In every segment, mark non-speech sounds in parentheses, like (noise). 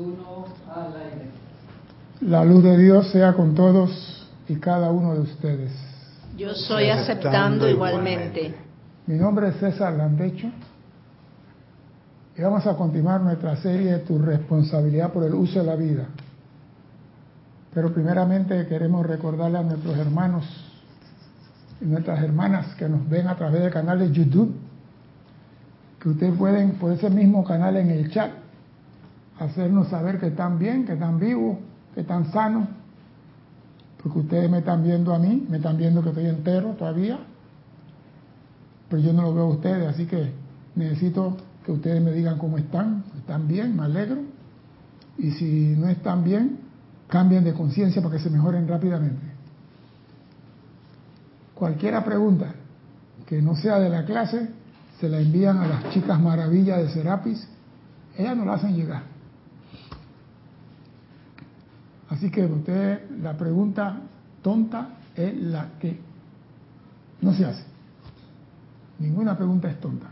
uno al aire. La luz de Dios sea con todos y cada uno de ustedes. Yo soy aceptando igualmente. Mi nombre es César Landecho y vamos a continuar nuestra serie de Tu responsabilidad por el uso de la vida. Pero primeramente queremos recordarle a nuestros hermanos y nuestras hermanas que nos ven a través del canal de YouTube que ustedes pueden por ese mismo canal en el chat hacernos saber que están bien, que están vivos, que están sanos, porque ustedes me están viendo a mí, me están viendo que estoy entero todavía, pero yo no lo veo a ustedes, así que necesito que ustedes me digan cómo están, están bien, me alegro, y si no están bien, cambien de conciencia para que se mejoren rápidamente. Cualquiera pregunta que no sea de la clase, se la envían a las chicas maravillas de Serapis, ellas nos la hacen llegar. Así que usted, la pregunta tonta es la que no se hace. Ninguna pregunta es tonta.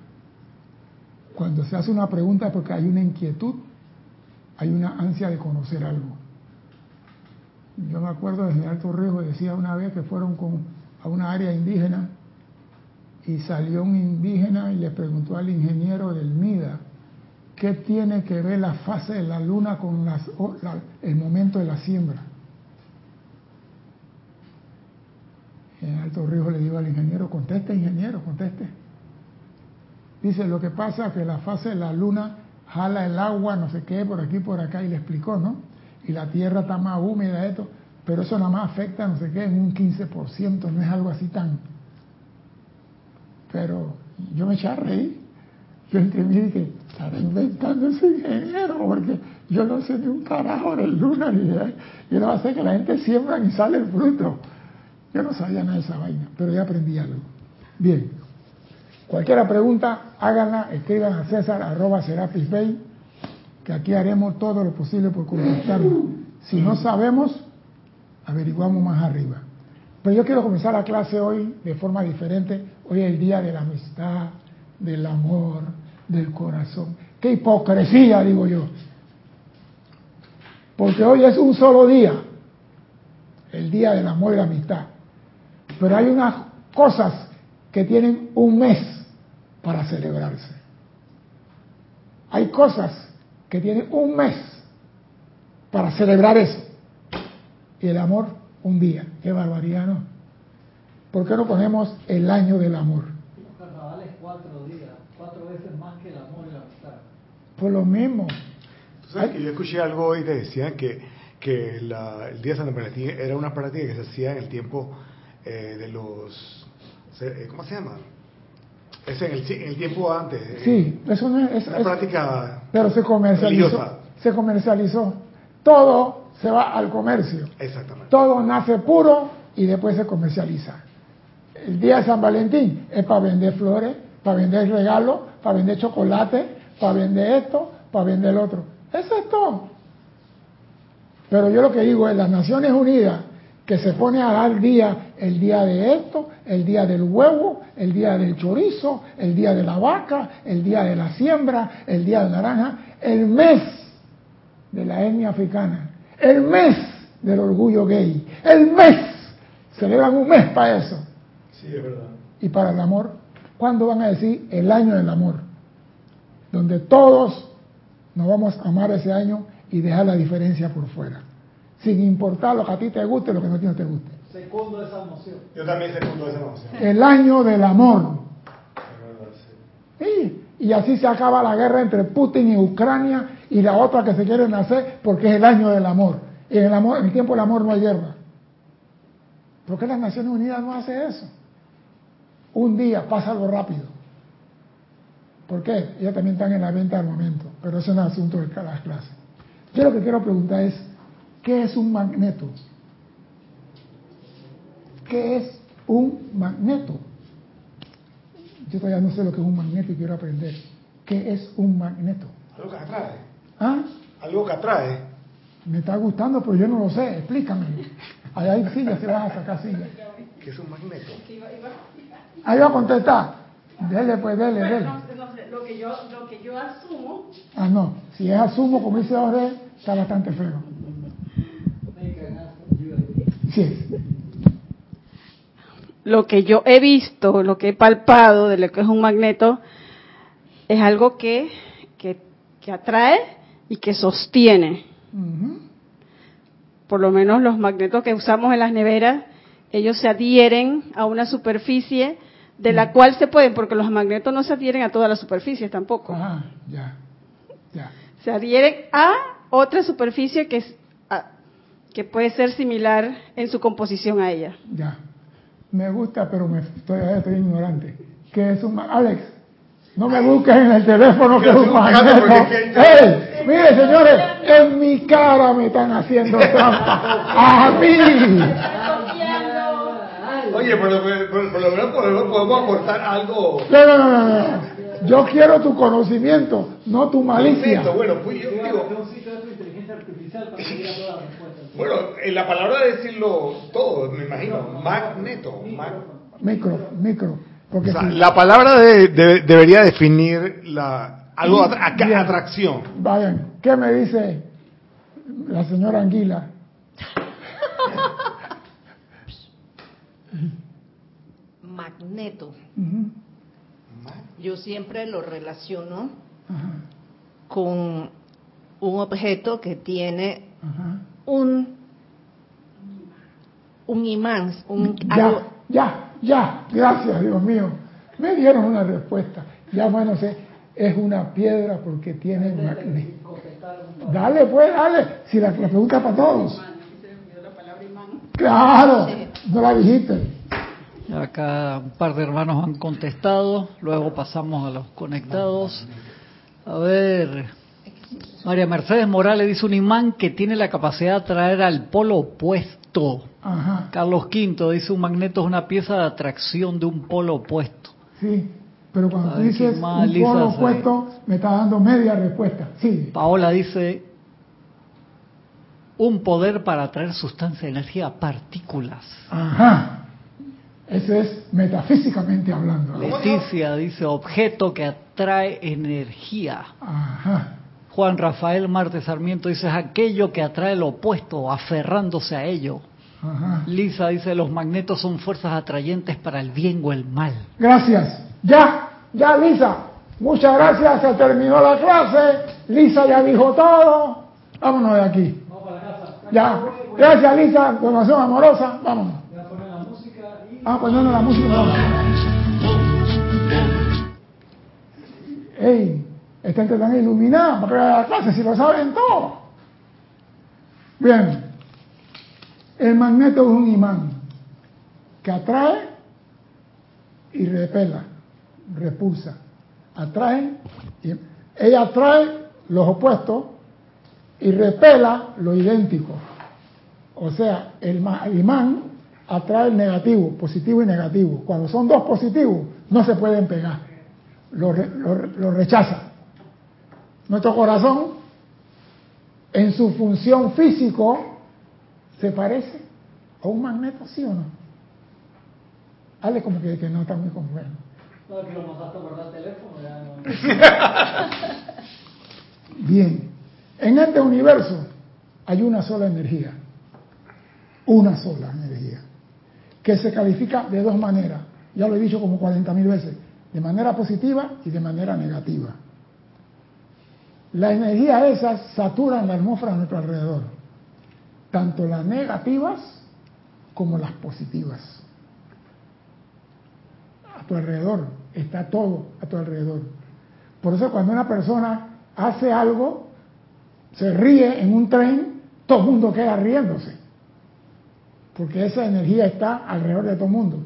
Cuando se hace una pregunta es porque hay una inquietud, hay una ansia de conocer algo. Yo me acuerdo del general Torrijos decía una vez que fueron con, a una área indígena y salió un indígena y le preguntó al ingeniero del MIDA, ¿qué tiene que ver la fase de la luna con el momento de la siembra? En Alto Río le digo al ingeniero, conteste ingeniero, conteste. Dice, lo que pasa es que la fase de la luna jala el agua, no sé qué, por aquí, por acá, y le explicó, ¿no? Y la tierra está más húmeda, esto, pero eso nada más afecta, no sé qué, en un 15%, no es algo así tan pero yo me eché a reír. Yo entendí y dije, estaba inventando ese ingeniero, porque yo no sé ni un carajo de luna ni de... Yo no sé que la gente siembra y sale el fruto. Yo no sabía nada de esa vaina, pero ya aprendí algo. Bien. Cualquier pregunta, háganla, escriban a César arroba Serapis Bay, que aquí haremos todo lo posible por contestarlo. Si no sabemos, averiguamos más arriba. Pero yo quiero comenzar la clase hoy de forma diferente. Hoy es el día de la amistad, del amor, del corazón. Qué hipocresía, digo yo. Porque hoy es un solo día, el día del amor y la amistad. Pero hay unas cosas que tienen un mes para celebrarse. Hay cosas que tienen un mes para celebrar eso. Y el amor un día. Qué barbaridad, ¿no? ¿Por qué no ponemos el año del amor? Los carnavales cuatro días, cuatro veces más que el amor y la amistad. Por lo mismo. ¿Tú sabes que yo escuché algo hoy que decían que, que la, el Día de San Valentín era una práctica que se hacía en el tiempo eh, de los... eh, ¿Cómo se llama? Es en el, en el tiempo antes. eh, Sí, es... Una es- práctica pero se comercializó. religiosa. Se comercializó. Todo se va al comercio. Exactamente. Todo nace puro y después se comercializa. El día de San Valentín es para vender flores, para vender regalos, para vender chocolate, para vender esto, para vender el otro. Eso es todo. Pero yo lo que digo es las Naciones Unidas que se pone a dar día, el día de esto, el día del huevo, el día del chorizo, el día de la vaca, el día de la siembra, el día de naranja, el mes de la etnia africana, el mes del orgullo gay, el mes, celebran un mes para eso. Sí, es verdad. Y para el amor, ¿cuándo van a decir el año del amor? Donde todos nos vamos a amar ese año y dejar la diferencia por fuera. Sin importar lo que a ti te guste y lo que no a ti no te guste. Segundo esa emoción. Yo también secundo esa emoción. El año del amor. Sí. Y así se acaba la guerra entre Putin y Ucrania y la otra que se quieren hacer porque es el año del amor. Y en el, amor, en el tiempo del amor no hay guerra. ¿Por qué las Naciones Unidas no hace eso? Un día, pásalo rápido. ¿Por qué? Ellos también están en la venta de armamento, pero eso no es asunto de cada clase. Yo lo que quiero preguntar es, ¿qué es un magneto? ¿Qué es un magneto? Yo todavía no sé lo que es un magneto y quiero aprender. ¿Qué es un magneto? Algo que atrae. ¿Ah? Algo que atrae. Me está gustando, pero yo no lo sé. Explícame. Allá hay sillas, se vas a sacar sillas. Que es un magneto. Ahí va a contestar. Dele, pues, dele, dele. Lo que yo, lo que yo asumo. Ah, no. Si es asumo, como dice ahora, está bastante feo. Sí es. Lo que yo he visto, lo que he palpado de lo que es un magneto, es algo que, que, que atrae y que sostiene. Por lo menos los magnetos que usamos en las neveras, ellos se adhieren a una superficie de la cual se pueden, porque los magnetos no se adhieren a todas las superficies tampoco. Ajá, ya. Ya. Se adhieren a otra superficie que, es, a- que puede ser similar en su composición a ella. Ya. Me gusta, pero me estoy, estoy ignorante. ¿Qué es un Alex? No me busques en el teléfono que es un magneto. Mire, señores, en mi cara me están haciendo trampa. ¡A mí! Oye, por lo, por- por lo menos podemos, aportar algo. No, no, no, no, no. Yo quiero tu conocimiento, no tu malicia. Magneto, bueno, pues yo Yo digo, que un sitio de tu inteligencia artificial para que diga todas las respuestas. bueno, en la palabra de decirlo todo, me imagino, magneto. mag- Micro, micro. Porque o sea, si- la palabra de- de- debería definir la, algo, Bien. atracción. Vayan, ¿qué me dice la señora Anguila? Magneto. Ujú, Yo siempre lo relaciono con un objeto que tiene un un imán, un Ya, algo- ya, ya, gracias, Dios mío. Me dieron una respuesta. Ya, bueno, sé, es una piedra porque tiene magneto. Dale, pues, dale. Si la, la pregunta para todos. Claro, no la dijiste. Acá un par de hermanos han contestado, luego pasamos a los conectados. A ver, María Mercedes Morales dice un imán que tiene la capacidad de atraer al polo opuesto. Ajá, Carlos Quinto dice un magneto es una pieza de atracción de un polo opuesto. sí. Pero cuando tú dices un polo opuesto, me está dando media respuesta. Sí. Paola dice un poder para atraer sustancia, energía, partículas. Ajá. Eso es metafísicamente hablando. Leticia dice objeto que atrae energía. Ajá. Juan Rafael Marte Sarmiento dice es aquello que atrae lo opuesto, aferrándose a ello. Ajá. Lisa dice los magnetos son fuerzas atrayentes para el bien o el mal. Gracias. Ya, ya Lisa. Muchas gracias. Se terminó la clase. Lisa ya dijo todo. Vámonos de aquí. Vamos para la casa. Ya. Gracias Lisa. Donación amorosa. Vámonos. Voy a poner la Ah, poniendo la música. Ey, esta gente tan iluminada para la clase si lo saben todo. Bien. El magneto es un imán que atrae y repela, repulsa. Atrae, y, ella atrae los opuestos y repela lo idéntico. O sea, el imán atrae el negativo, positivo y negativo. Cuando son dos positivos, no se pueden pegar. Lo, re- lo re- lo rechaza. Nuestro corazón, en su función físico, se parece a un magneto, ¿sí o no? Hable como que, que no está muy confiado. No, que lo mandaste guardar el teléfono, ya no... (laughs) Bien, en este universo hay una sola energía, una sola energía, que se califica de dos maneras, ya lo he dicho como 40 mil veces, de manera positiva y de manera negativa. Las energías esas saturan la atmósfera a nuestro alrededor, tanto las negativas como las positivas. A tu alrededor, está todo a tu alrededor. Por eso cuando una persona hace algo, se ríe en un tren, todo el mundo queda riéndose. Porque esa energía está alrededor de todo el mundo.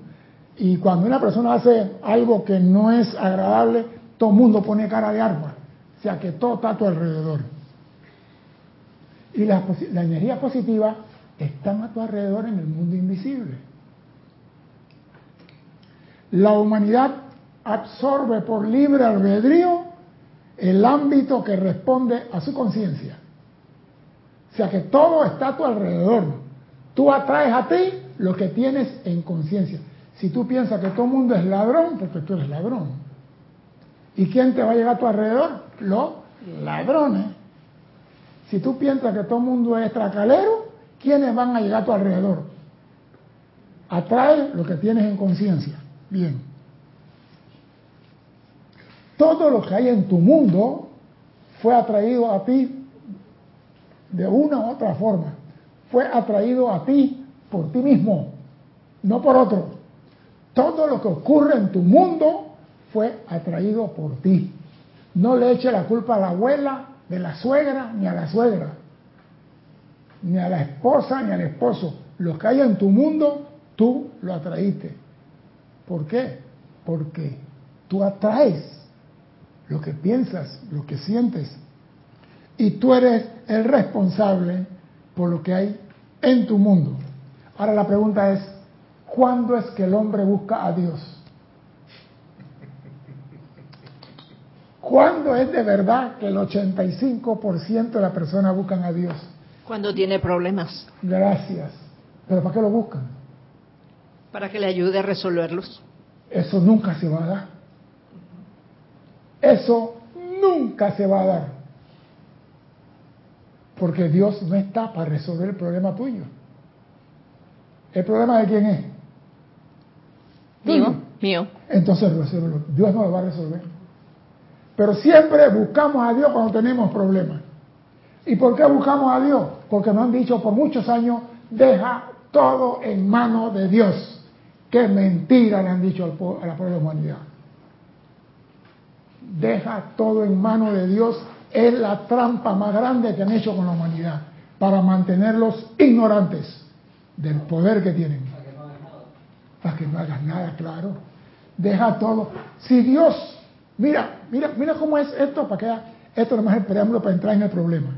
Y cuando una persona hace algo que no es agradable, todo el mundo pone cara de agua. O sea que todo está a tu alrededor. Y la, la energía positiva están a tu alrededor en el mundo invisible. La humanidad absorbe por libre albedrío el ámbito que responde a su conciencia. O sea que todo está a tu alrededor. Tú atraes a ti lo que tienes en conciencia. Si tú piensas que todo el mundo es ladrón, porque tú eres ladrón. ¿Y quién te va a llegar a tu alrededor? Los ladrones. Si tú piensas que todo el mundo es tracalero, ¿quiénes van a llegar a tu alrededor? Atrae lo que tienes en conciencia. Bien. Todo lo que hay en tu mundo fue atraído a ti de una u otra forma. Fue atraído a ti por ti mismo, no por otro. Todo lo que ocurre en tu mundo fue atraído por ti. No le eche la culpa a la abuela, de la suegra, ni a la suegra, ni a la esposa, ni al esposo. Lo que hay en tu mundo, tú lo atraíste. ¿Por qué? Porque tú atraes lo que piensas, lo que sientes. Y tú eres el responsable por lo que hay en tu mundo. Ahora la pregunta es, ¿cuándo es que el hombre busca a Dios? ¿Cuándo es de verdad que el 85% de las personas buscan a Dios? Cuando tiene problemas. Gracias. ¿Pero para qué lo buscan? Para que le ayude a resolverlos. Eso nunca se va a dar. Eso nunca se va a dar. Porque Dios no está para resolver el problema tuyo. ¿El problema de quién es? Mío, mío. Entonces Dios no lo va a resolver. Pero siempre buscamos a Dios cuando tenemos problemas. ¿Y por qué buscamos a Dios? Porque nos han dicho por muchos años, deja todo en manos de Dios. Qué mentira le han dicho a la pobre humanidad. Deja todo en manos de Dios es la trampa más grande que han hecho con la humanidad para mantenerlos ignorantes del poder que tienen. Para que no hagas nada, claro. Deja todo. Si Dios, mira, mira, mira cómo es esto, para que esto no es el preámbulo para entrar en el problema.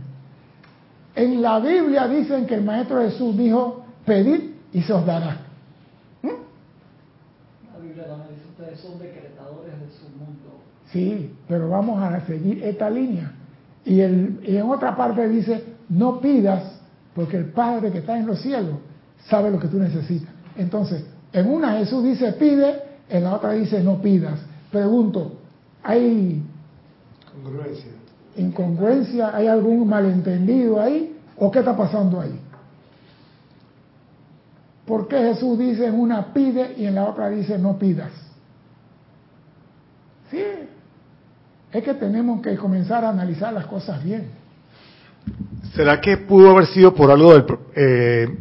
En la Biblia dicen que el Maestro Jesús dijo, pedid y se os dará. son decretadores de su mundo. Sí, pero vamos a seguir esta línea. Y, el, y en otra parte dice, no pidas porque el Padre que está en los cielos sabe lo que tú necesitas. Entonces, en una Jesús dice pide, en la otra dice no pidas. Pregunto, ¿hay Congruencia. incongruencia? ¿Hay algún malentendido ahí? ¿O qué está pasando ahí? ¿Por qué Jesús dice en una pide y en la otra dice no pidas? Sí, es que tenemos que comenzar a analizar las cosas bien. ¿Será que pudo haber sido por algo del... Eh,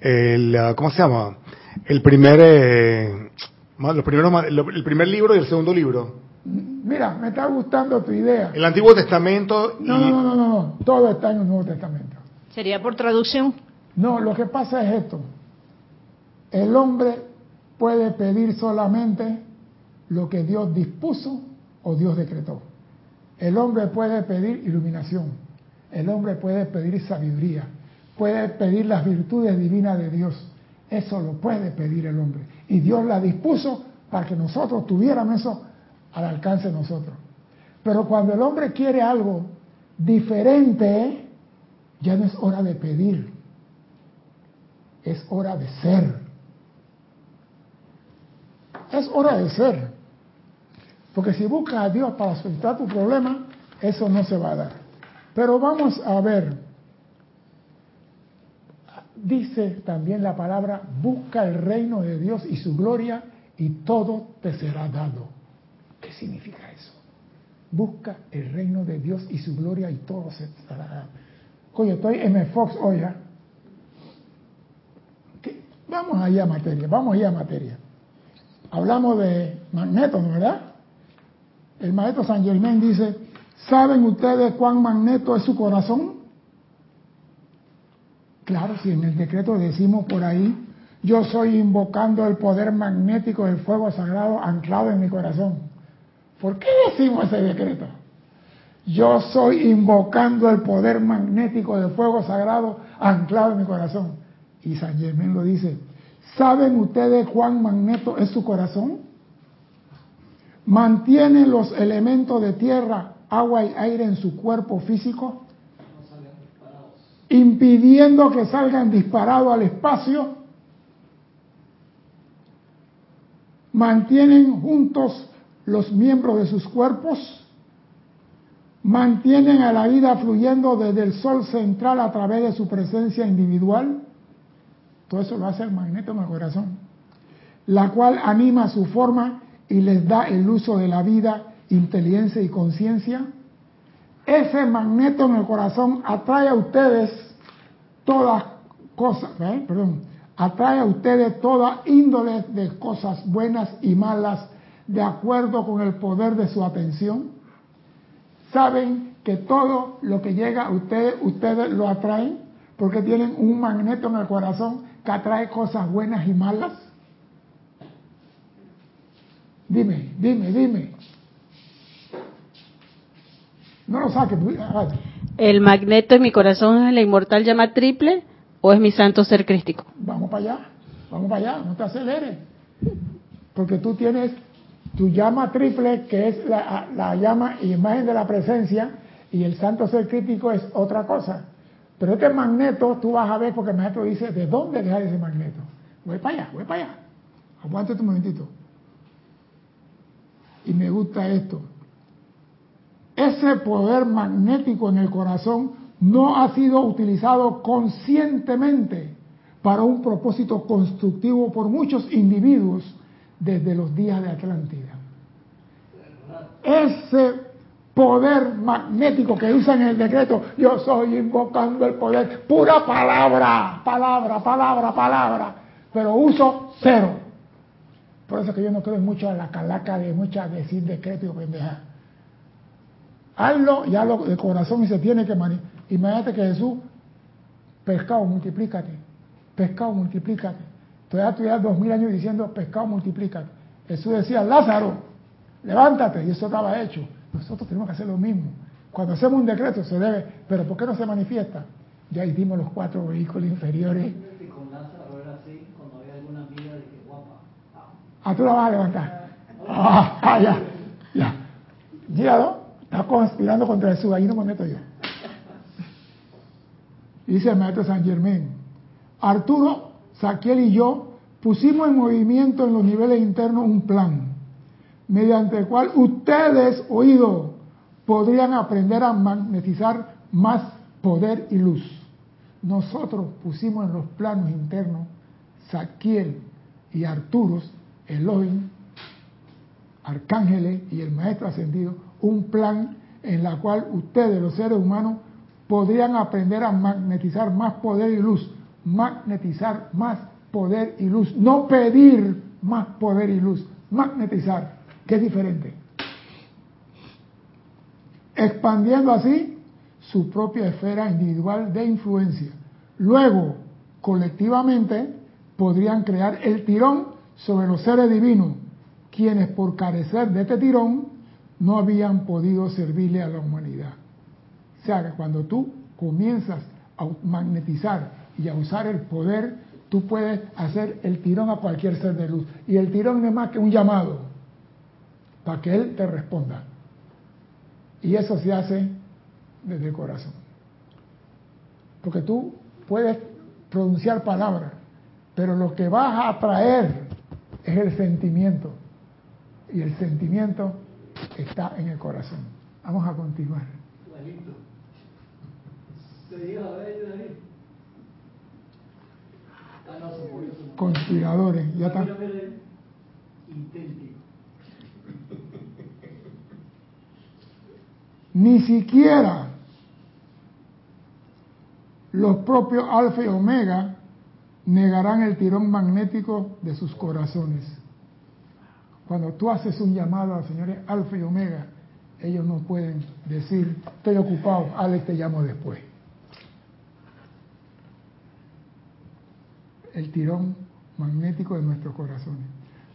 el, ah, ¿Cómo se llama? El primer... Eh, los primeros, el primer libro y el segundo libro. Mira, me está gustando tu idea. El Antiguo Testamento y... No, no, no, no, no, todo está en el Nuevo Testamento. ¿Sería por traducción? No, lo que pasa es esto. El hombre puede pedir solamente lo que Dios dispuso o Dios decretó. El hombre puede pedir iluminación, el hombre puede pedir sabiduría, puede pedir las virtudes divinas de Dios. Eso lo puede pedir el hombre. Y Dios la dispuso para que nosotros tuviéramos eso al alcance de nosotros. Pero cuando el hombre quiere algo diferente, ya no es hora de pedir, es hora de ser. Es hora de ser. Porque si buscas a Dios para soltar tu problema, eso no se va a dar. Pero vamos a ver. Dice también la palabra, busca el reino de Dios y su gloria y todo te será dado. ¿Qué significa eso? Busca el reino de Dios y su gloria y todo se será dado. Oye, estoy M. Fox hoy. ¿eh? Vamos allá a materia, vamos allá a materia. Hablamos de magnetos, ¿verdad? El maestro San Germán dice, ¿saben ustedes cuán magneto es su corazón? Claro, si en el decreto decimos por ahí, yo soy invocando el poder magnético del fuego sagrado anclado en mi corazón. ¿Por qué decimos ese decreto? Yo soy invocando el poder magnético del fuego sagrado anclado en mi corazón. Y San Germán lo dice, ¿saben ustedes cuán magneto es su corazón? Mantiene los elementos de tierra, agua y aire en su cuerpo físico, impidiendo que salgan disparados al espacio, mantienen juntos los miembros de sus cuerpos, mantienen a la vida fluyendo desde el sol central a través de su presencia individual, todo eso lo hace el magneto en el corazón, la cual anima su forma y les da el uso de la vida, inteligencia y conciencia. Ese magneto en el corazón atrae a ustedes todas cosas, ¿eh? perdón, atrae a ustedes toda índole de cosas buenas y malas de acuerdo con el poder de su atención. Saben que todo lo que llega a ustedes, ustedes lo atraen porque tienen un magneto en el corazón que atrae cosas buenas y malas. Dime, dime, dime. No lo saques. ¿El magneto en mi corazón es la inmortal llama triple o es mi santo ser crístico? Vamos para allá, vamos para allá, no te aceleres. Porque tú tienes tu llama triple, que es la, la llama imagen de la presencia, y el santo ser crítico es otra cosa. Pero este magneto, tú vas a ver, porque el maestro dice, ¿de dónde dejar ese magneto? Voy para allá, voy para allá. Aguante un momentito. Y me gusta esto. Ese poder magnético en el corazón no ha sido utilizado conscientemente para un propósito constructivo por muchos individuos desde los días de Atlántida. Ese poder magnético que usan en el decreto, yo soy invocando el poder, pura palabra, palabra, palabra, palabra, pero uso cero. Por eso que yo no creo mucho a la calaca de muchas decir decreto y pendeja. Hazlo y hazlo de corazón y se tiene que manifestar. Imagínate que Jesús, pescado, multiplícate, pescado, multiplícate. Todavía ya dos mil años diciendo pescado, multiplícate. Jesús decía, Lázaro, levántate, y eso estaba hecho. Nosotros tenemos que hacer lo mismo. Cuando hacemos un decreto se debe, pero ¿por qué no se manifiesta? Ya hicimos los cuatro vehículos inferiores. Ah, tú la vas a levantar. Ah, ah ya, ya. Gíralo, está conspirando contra Jesús, ahí no me meto yo. Dice el maestro San Germán, Arturo, Saquiel y yo pusimos en movimiento en los niveles internos un plan, mediante el cual ustedes, oídos, podrían aprender a magnetizar más poder y luz. Nosotros pusimos en los planos internos, Saquiel y Arturos, Elohim, arcángeles y el maestro ascendido, un plan en la cual ustedes, los seres humanos, podrían aprender a magnetizar más poder y luz, magnetizar más poder y luz, no pedir más poder y luz, magnetizar, que es diferente. Expandiendo así su propia esfera individual de influencia. Luego, colectivamente, podrían crear el tirón sobre los seres divinos, quienes por carecer de este tirón no habían podido servirle a la humanidad. O sea, que cuando tú comienzas a magnetizar y a usar el poder, tú puedes hacer el tirón a cualquier ser de luz. Y el tirón no es más que un llamado para que Él te responda. Y eso se hace desde el corazón. Porque tú puedes pronunciar palabras, pero lo que vas a atraer es el sentimiento. Y el sentimiento está en el corazón. Vamos a continuar. Conspiradores, ya está. Ni siquiera los propios alfa y omega negarán el tirón magnético de sus corazones. Cuando tú haces un llamado a los señores alfa y omega, ellos no pueden decir, estoy ocupado, Alex te llamo después. El tirón magnético de nuestros corazones.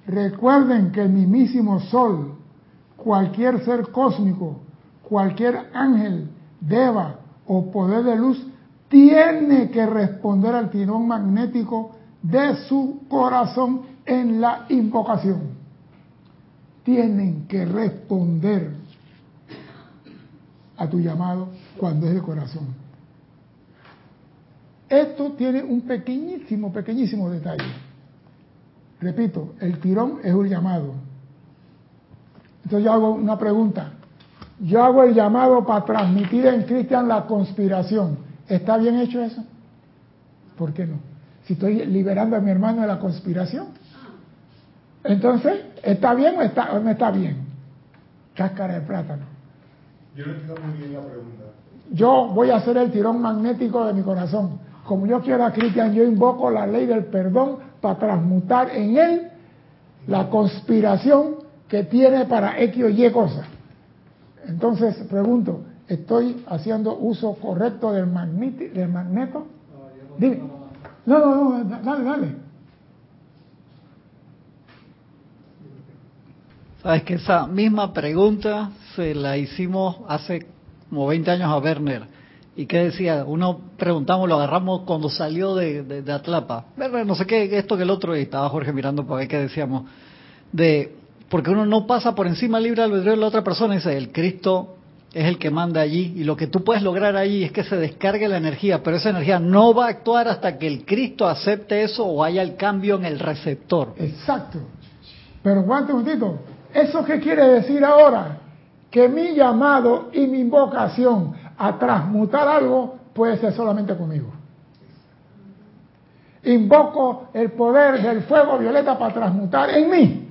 Recuerden que el mismísimo Sol, cualquier ser cósmico, cualquier ángel, deva o poder de luz, tiene que responder al tirón magnético de su corazón en la invocación. Tienen que responder a tu llamado cuando es de corazón. Esto tiene un pequeñísimo, pequeñísimo detalle. Repito, el tirón es un llamado. Entonces yo hago una pregunta. Yo hago el llamado para transmitir en Cristian la conspiración. ¿Está bien hecho eso? ¿Por qué no? Si estoy liberando a mi hermano de la conspiración. Entonces, ¿está bien o, está, o no está bien? Cáscara de plátano. Yo no entiendo muy bien la pregunta. Yo voy a hacer el tirón magnético de mi corazón. Como yo quiero a Cristian, yo invoco la ley del perdón para transmutar en él la conspiración que tiene para X o Y cosas. Entonces, pregunto, ¿estoy haciendo uso correcto del, magneti- del magneto? Dime. No, no, no, dale, dale. Sabes que esa misma pregunta se la hicimos hace como 20 años a Werner. ¿Y qué decía? Uno preguntamos, lo agarramos cuando salió de, de, de Atlapa. Werner, no sé qué, esto que el otro, y estaba Jorge mirando para ver qué decíamos. De, porque uno no pasa por encima del libre albedrío de la otra persona, dice, el Cristo es el que manda allí, y lo que tú puedes lograr allí es que se descargue la energía, pero esa energía no va a actuar hasta que el Cristo acepte eso o haya el cambio en el receptor. Exacto. Pero aguante un momentito. ¿Eso qué quiere decir ahora? Que mi llamado y mi invocación a transmutar algo puede ser solamente conmigo. Invoco el poder del fuego violeta para transmutar en mí.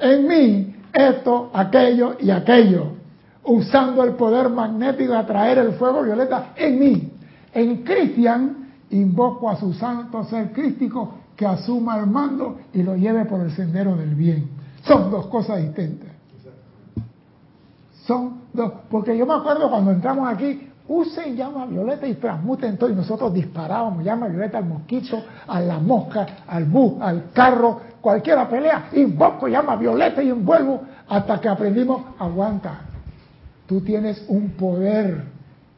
En mí esto, aquello y aquello. Usando el poder magnético de atraer el fuego violeta en mí. En Cristian invoco a su santo ser crístico que asuma el mando y lo lleve por el sendero del bien. Son dos cosas distintas. Son dos. Porque yo me acuerdo cuando entramos aquí, usen llama violeta y transmuten todo. Y nosotros disparábamos llama violeta al mosquito, a la mosca, al bus, al carro, cualquiera pelea. Invoco llama violeta y envuelvo hasta que aprendimos, aguanta. Tú tienes un poder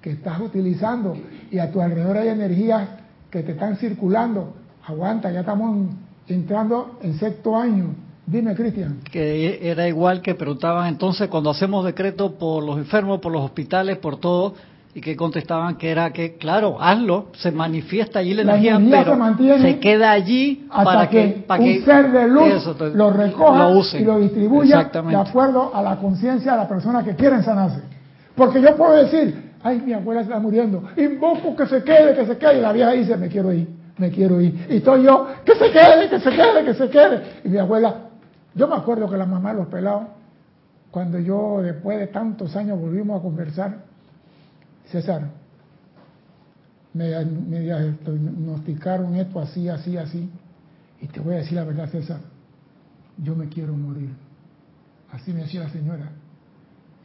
que estás utilizando y a tu alrededor hay energías que te están circulando. Aguanta, ya estamos entrando en sexto año. Dime, Cristian. que era igual que preguntaban entonces cuando hacemos decreto por los enfermos, por los hospitales, por todo, y que contestaban que era que, claro, hazlo, se manifiesta allí la, La energía, energía pero se mantiene queda allí hasta para que, que, para un que ser de luz eso, lo recoja lo y lo distribuya de acuerdo a la conciencia de la persona que quieren sanarse. Porque yo puedo decir, ay, mi abuela está muriendo, invoco que se quede, que se quede, y la vieja dice, me quiero ir, me quiero ir. Y estoy yo, que se quede, que se quede, que se quede. Y mi abuela, yo me acuerdo que la mamá de los pelados, cuando yo después de tantos años volvimos a conversar, César, me, diagnosticaron esto así, así, así. Y te voy a decir la verdad, César, yo me quiero morir. Así me decía la señora.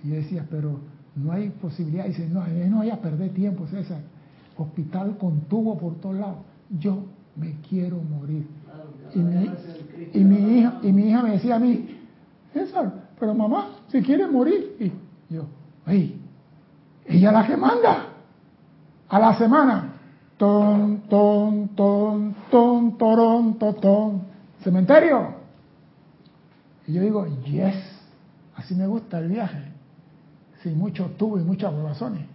Y yo decía, pero no hay posibilidad. Y dice, no, eh, no vaya a perder tiempo, César. Hospital con tubo por todos lados. Yo me quiero morir. Y mi, y mi hija, y mi hija me decía a mí, César, pero mamá, si quiere morir. Y yo, ay, ella es la que manda. A la semana, ton, ton, ton, ton, torón, totón, cementerio. Y yo digo, yes, así me gusta el viaje, sin mucho tubo y muchas huevazones.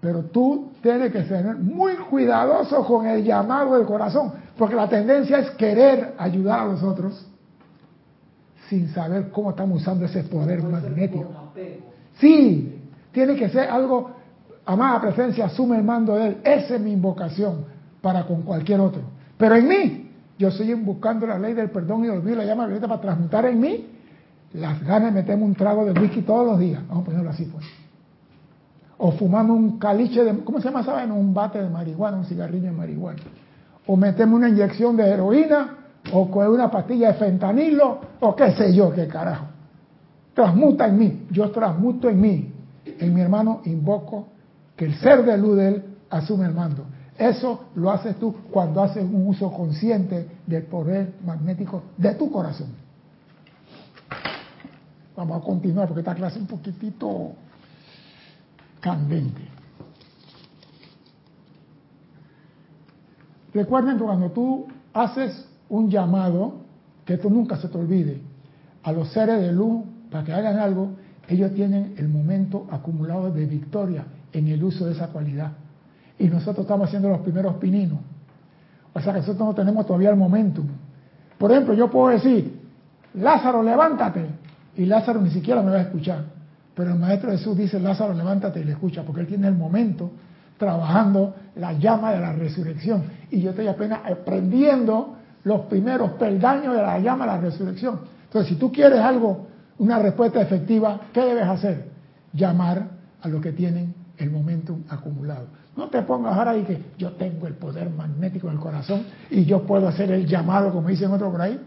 Pero tú tienes que ser muy cuidadoso con el llamado del corazón, porque la tendencia es querer ayudar a los otros sin saber cómo estamos usando ese poder magnético. Sí, tiene que ser algo, amada presencia, asume el mando de él. Esa es mi invocación para con cualquier otro. Pero en mí, yo estoy buscando la ley del perdón y olvido la llama violeta para transmutar en mí las ganas de meterme un trago de whisky todos los días. Vamos a ponerlo así, pues. O fumamos un caliche de, ¿cómo se llama vaina? Un bate de marihuana, un cigarrillo de marihuana. O metemos una inyección de heroína, o coger una pastilla de fentanilo, o qué sé yo, qué carajo. Transmuta en mí, yo transmuto en mí. En mi hermano invoco que el ser de luz de él asume el mando. Eso lo haces tú cuando haces un uso consciente del poder magnético de tu corazón. Vamos a continuar porque esta clase es un poquitito candente. Recuerden que cuando tú haces un llamado, que esto nunca se te olvide, a los seres de luz para que hagan algo, ellos tienen el momento acumulado de victoria en el uso de esa cualidad. Y nosotros estamos haciendo los primeros pininos. O sea que nosotros no tenemos todavía el momentum. Por ejemplo, yo puedo decir, Lázaro, levántate. y Lázaro ni siquiera me va a escuchar. Pero el Maestro Jesús dice, Lázaro, levántate y le escucha, porque él tiene el momento trabajando la llama de la resurrección. Y yo estoy apenas aprendiendo los primeros peldaños de la llama de la resurrección. Entonces, si tú quieres algo, una respuesta efectiva, ¿qué debes hacer? Llamar a los que tienen el momentum acumulado. No te pongas ahora y que yo tengo el poder magnético en el corazón y yo puedo hacer el llamado, como dicen otros por ahí.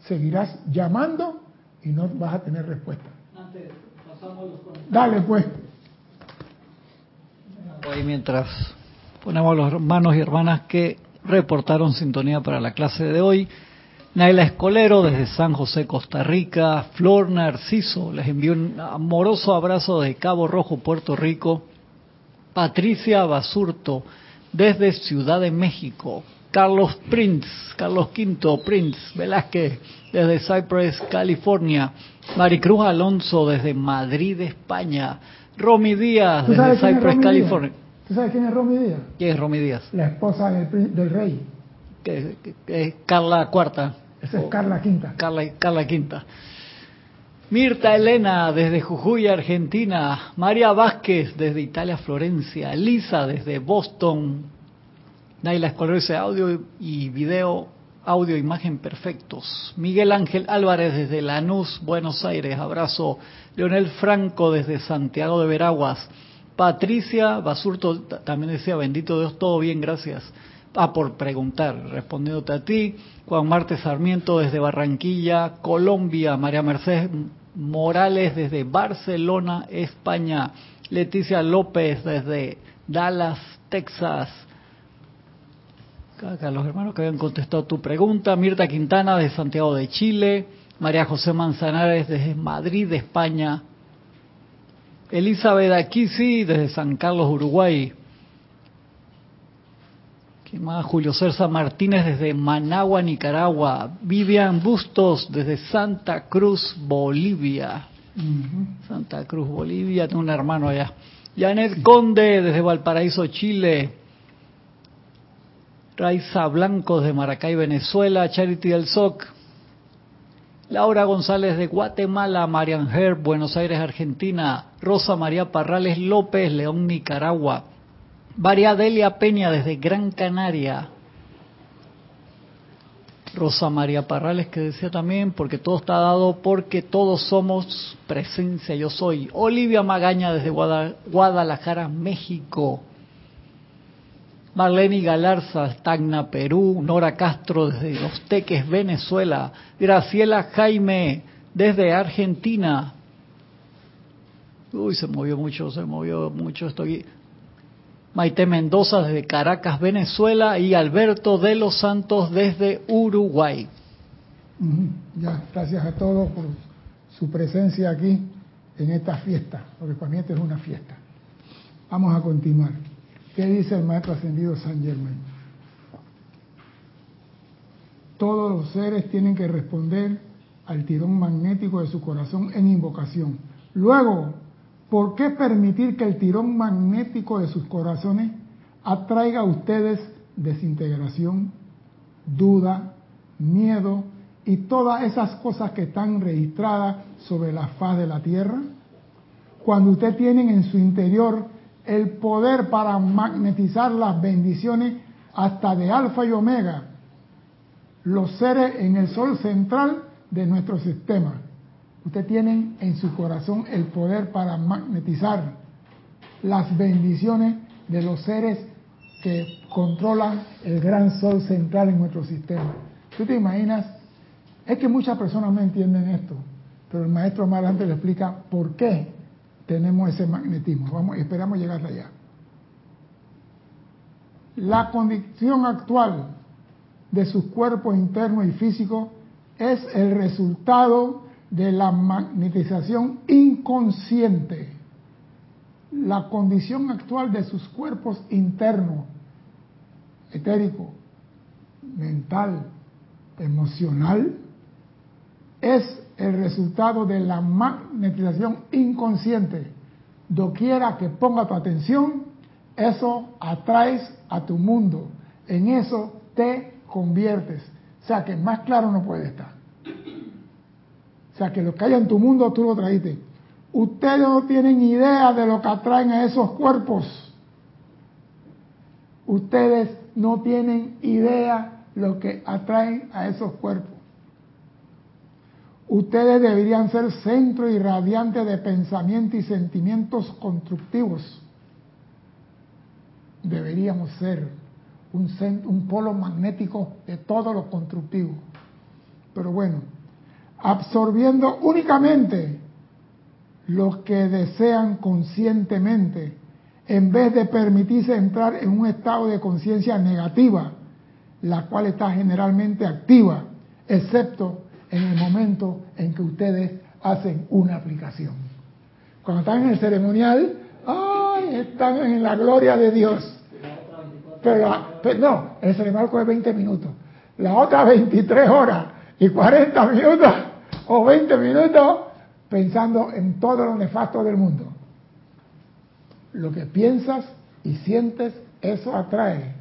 Seguirás llamando y no vas a tener respuesta. Dale, pues. Hoy mientras ponemos los hermanos y hermanas que reportaron sintonía para la clase de hoy. Naila Escolero desde San José, Costa Rica. Flor Narciso les envió un amoroso abrazo desde Cabo Rojo, Puerto Rico. Patricia Basurto desde Ciudad de México. Carlos Prince, Carlos Quinto Prince Velázquez desde Cypress, California. Maricruz Alonso desde Madrid, España. Romy Díaz desde Cypress, California. ¿Tú sabes quién es Romy Díaz? ¿Quién es Romy Díaz? La esposa del, del rey. Que, es Carla Cuarta. Esa es Carla Quinta. Carla, Carla Quinta. Mirta Elena desde Jujuy, Argentina. María Vázquez desde Italia, Florencia. Lisa desde Boston. Naila Escolero audio y video, audio, imagen perfectos. Miguel Ángel Álvarez desde Lanús, Buenos Aires. Abrazo. Leonel Franco desde Santiago de Veraguas. Patricia Basurto también decía, bendito Dios, todo bien, gracias. Ah, por preguntar, respondiéndote a ti. Juan Marte Sarmiento desde Barranquilla, Colombia. María Mercedes Morales desde Barcelona, España. Leticia López desde Dallas, Texas. Acá los hermanos que habían contestado tu pregunta. Mirta Quintana desde Santiago de Chile. María José Manzanares desde Madrid, España. Elizabeth Aquisi desde San Carlos, Uruguay. ¿Quién más? Julio Cerza Martínez desde Managua, Nicaragua. Vivian Bustos desde Santa Cruz, Bolivia. Santa Cruz, Bolivia. Tengo un hermano allá. Janet Conde desde Valparaíso, Chile. Raiza Blanco desde Maracay, Venezuela. Charity del SOC. Laura González de Guatemala, Marian Herb, Buenos Aires, Argentina, Rosa María Parrales López, León, Nicaragua, María Delia Peña desde Gran Canaria, Rosa María Parrales que decía también, porque todo está dado, porque todos somos presencia, yo soy. Olivia Magaña desde Guadalajara, México. Marlene Galarza, Tacna, Perú, Nora Castro desde Los Teques, Venezuela, Graciela Jaime desde Argentina. Uy, se movió mucho, se movió mucho esto aquí. Maite Mendoza desde Caracas, Venezuela y Alberto de los Santos desde Uruguay. Ya, gracias a todos por su presencia aquí en esta fiesta, porque para mí esto es una fiesta. Vamos a continuar. ¿Qué dice el maestro ascendido San Germain? Todos los seres tienen que responder al tirón magnético de su corazón en invocación. Luego, ¿por qué permitir que el tirón magnético de sus corazones atraiga a ustedes desintegración, duda, miedo y todas esas cosas que están registradas sobre la faz de la tierra? Cuando ustedes tienen en su interior el poder para magnetizar las bendiciones hasta de alfa y omega, los seres en el sol central de nuestro sistema. Ustedes tienen en su corazón el poder para magnetizar las bendiciones de los seres que controlan el gran sol central en nuestro sistema. ¿Tú te imaginas? Es que muchas personas no entienden esto, pero el maestro más adelante le explica por qué tenemos ese magnetismo. Vamos, esperamos llegar allá. La condición actual de sus cuerpos internos y físicos es el resultado de la magnetización inconsciente. La condición actual de sus cuerpos internos, etérico, mental, emocional, es el resultado de la magnetización inconsciente. Doquiera que ponga tu atención, eso atraes a tu mundo. En eso te conviertes. O sea que más claro no puede estar. Sea, que lo que hay en tu mundo tú lo traíste. Ustedes no tienen idea de lo que atraen a esos cuerpos. Ustedes no tienen idea lo que atraen a esos cuerpos. Ustedes deberían ser centro irradiante de pensamiento y sentimientos constructivos. Deberíamos ser un polo magnético de todo lo constructivo. Pero bueno, absorbiendo únicamente lo que desean conscientemente, en vez de permitirse entrar en un estado de conciencia negativa, la cual está generalmente activa, excepto en el momento en que ustedes hacen una aplicación. Cuando están en el ceremonial, ¡ay! Están en la gloria de Dios. Pero, no, el ceremonial coge 20 minutos. La otra 23 horas y 40 minutos o 20 minutos pensando en todo lo nefasto del mundo. Lo que piensas y sientes, eso atrae.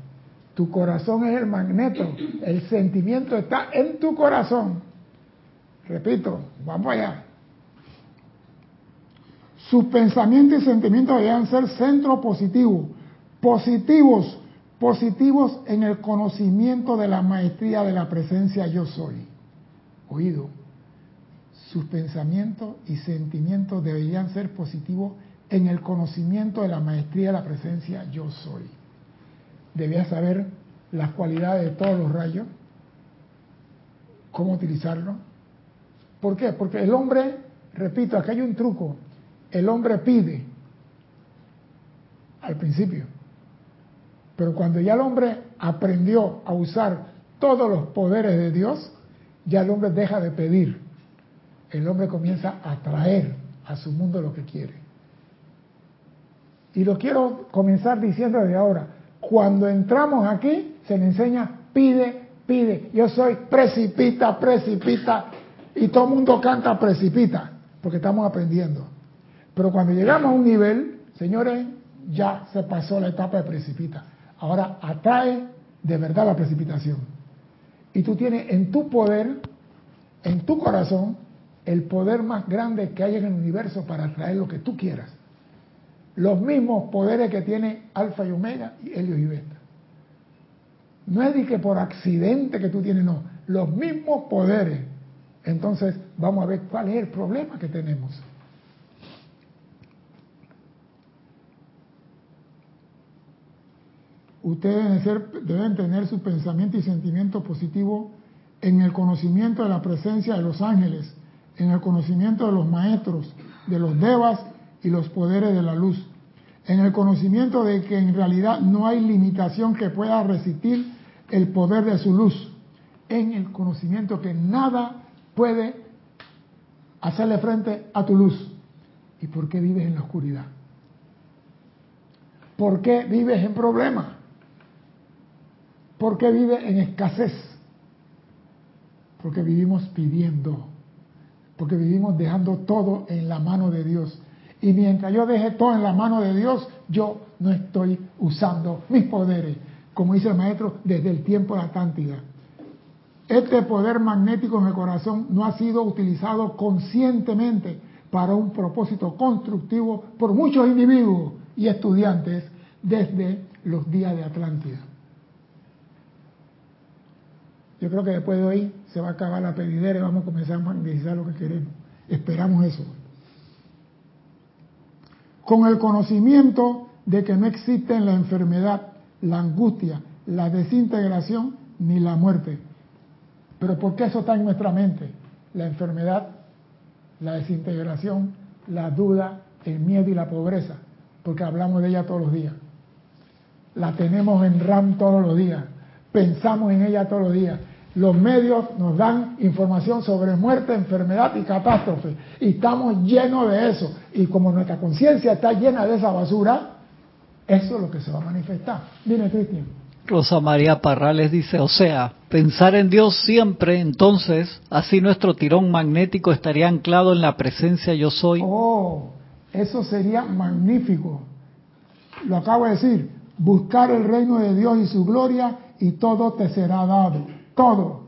Tu corazón es el magneto, el sentimiento está en tu corazón. Repito, vamos allá. Sus pensamientos y sentimientos deben ser centro positivo, positivos, positivos en el conocimiento de la maestría de la presencia yo soy. Oído, sus pensamientos y sentimientos deberían ser positivos en el conocimiento de la maestría de la presencia yo soy. Debía saber las cualidades de todos los rayos, cómo utilizarlo, ¿Por qué? Porque el hombre, repito, aquí hay un truco, el hombre pide al principio, pero cuando ya el hombre aprendió a usar todos los poderes de Dios, ya el hombre deja de pedir, el hombre comienza a traer a su mundo lo que quiere. Y lo quiero comenzar diciendo desde ahora, cuando entramos aquí se le enseña pide, pide, yo soy precipita, precipita, y todo el mundo canta precipita, porque estamos aprendiendo. Pero cuando llegamos a un nivel, señores, ya se pasó la etapa de precipita. Ahora atrae de verdad la precipitación. Y tú tienes en tu poder, en tu corazón, el poder más grande que hay en el universo para atraer lo que tú quieras. Los mismos poderes que tiene Alfa y Omega y Helio y Beta. No es de que por accidente que tú tienes, no. Los mismos poderes entonces, vamos a ver cuál es el problema que tenemos. Ustedes deben, tener su pensamiento y sentimiento positivo en el conocimiento de la presencia de los ángeles, en el conocimiento de los maestros, de los devas y los poderes de la luz, en el conocimiento de que en realidad no hay limitación que pueda resistir el poder de su luz, en el conocimiento que nada puede hacerle frente a tu luz. ¿Y por qué vives en la oscuridad? ¿Por qué vives en problemas? ¿Por qué vives en escasez? Porque vivimos pidiendo, porque vivimos dejando todo en la mano de Dios. Y mientras yo deje todo en la mano de Dios, yo no estoy usando mis poderes, como dice el maestro, desde el tiempo de Atlántida. Este poder magnético en el corazón no ha sido utilizado conscientemente para un propósito constructivo por muchos individuos y estudiantes desde los días de Atlántida. Yo creo que después de hoy se va a acabar la pedidera y vamos a comenzar a magnetizar lo que queremos. Esperamos eso. Con el conocimiento de que no existe la enfermedad, la angustia, la desintegración ni la muerte pero ¿por qué eso está en nuestra mente? La enfermedad, la desintegración, la duda, el miedo y la pobreza, porque hablamos de ella todos los días. La tenemos en RAM todos los días, pensamos en ella todos los días. Los medios nos dan información sobre muerte, enfermedad y catástrofe, y estamos llenos de eso. Y como nuestra conciencia está llena de esa basura, eso es lo que se va a manifestar. Dime, Cristian. Rosa María Parrales dice, o sea, pensar en Dios siempre, entonces, así nuestro tirón magnético estaría anclado en la presencia yo soy. Oh, eso sería magnífico. Lo acabo de decir, buscar el reino de Dios y su gloria y todo te será dado, todo.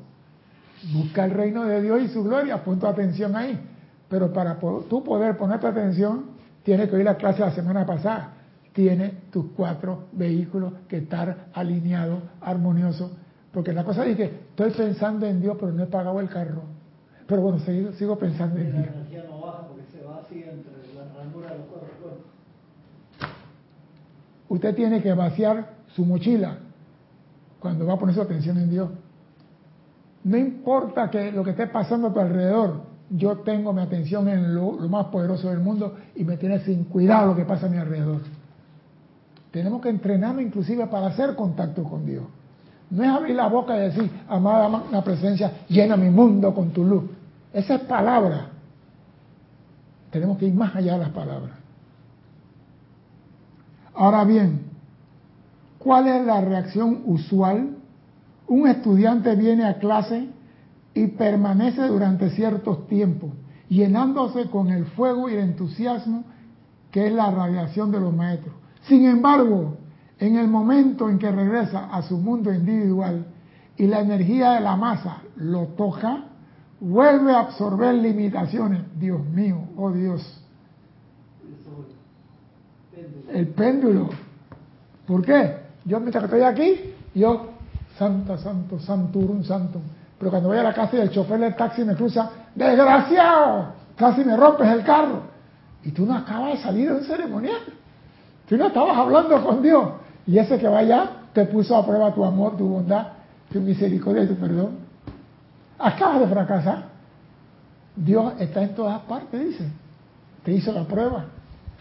Busca el reino de Dios y su gloria, pon tu atención ahí. Pero para tú poder poner tu atención, tienes que oír la clase de la semana pasada. Tiene tus cuatro vehículos que estar alineados, armoniosos. Porque la cosa es que estoy pensando en Dios, pero no he pagado el carro. Pero bueno, sigo, sigo pensando en Dios. La energía no baja porque se va así entre la ranura de los cuatro cuerpos. Usted tiene que vaciar su mochila cuando va a poner su atención en Dios. No importa que lo que esté pasando a tu alrededor, yo tengo mi atención en lo, más poderoso del mundo y me tiene sin cuidado lo que pasa a mi alrededor. Tenemos que entrenarnos inclusive para hacer contacto con Dios. No es abrir la boca y decir, amada la presencia, llena mi mundo con tu luz. Esa es palabra. Tenemos que ir más allá de las palabras. Ahora bien, ¿cuál es la reacción usual un estudiante viene a clase y permanece durante ciertos tiempos, llenándose con el fuego y el entusiasmo que es la radiación de los maestros. Sin embargo, en el momento en que regresa a su mundo individual y la energía de la masa lo toca, vuelve a absorber limitaciones. Dios mío, oh Dios. El péndulo. ¿Por qué? Yo mientras que estoy aquí, yo Santa, santo, santurum, santo. Pero cuando voy a la casa y el chofer del taxi me cruza, desgraciado, casi me rompes el carro. Y tú no acabas de salir de un ceremonial. Tú no estabas hablando con Dios. Y ese que vaya te puso a prueba tu amor, tu bondad, tu misericordia y tu perdón. Acabas de fracasar. Dios está en todas partes, dice. Te hizo la prueba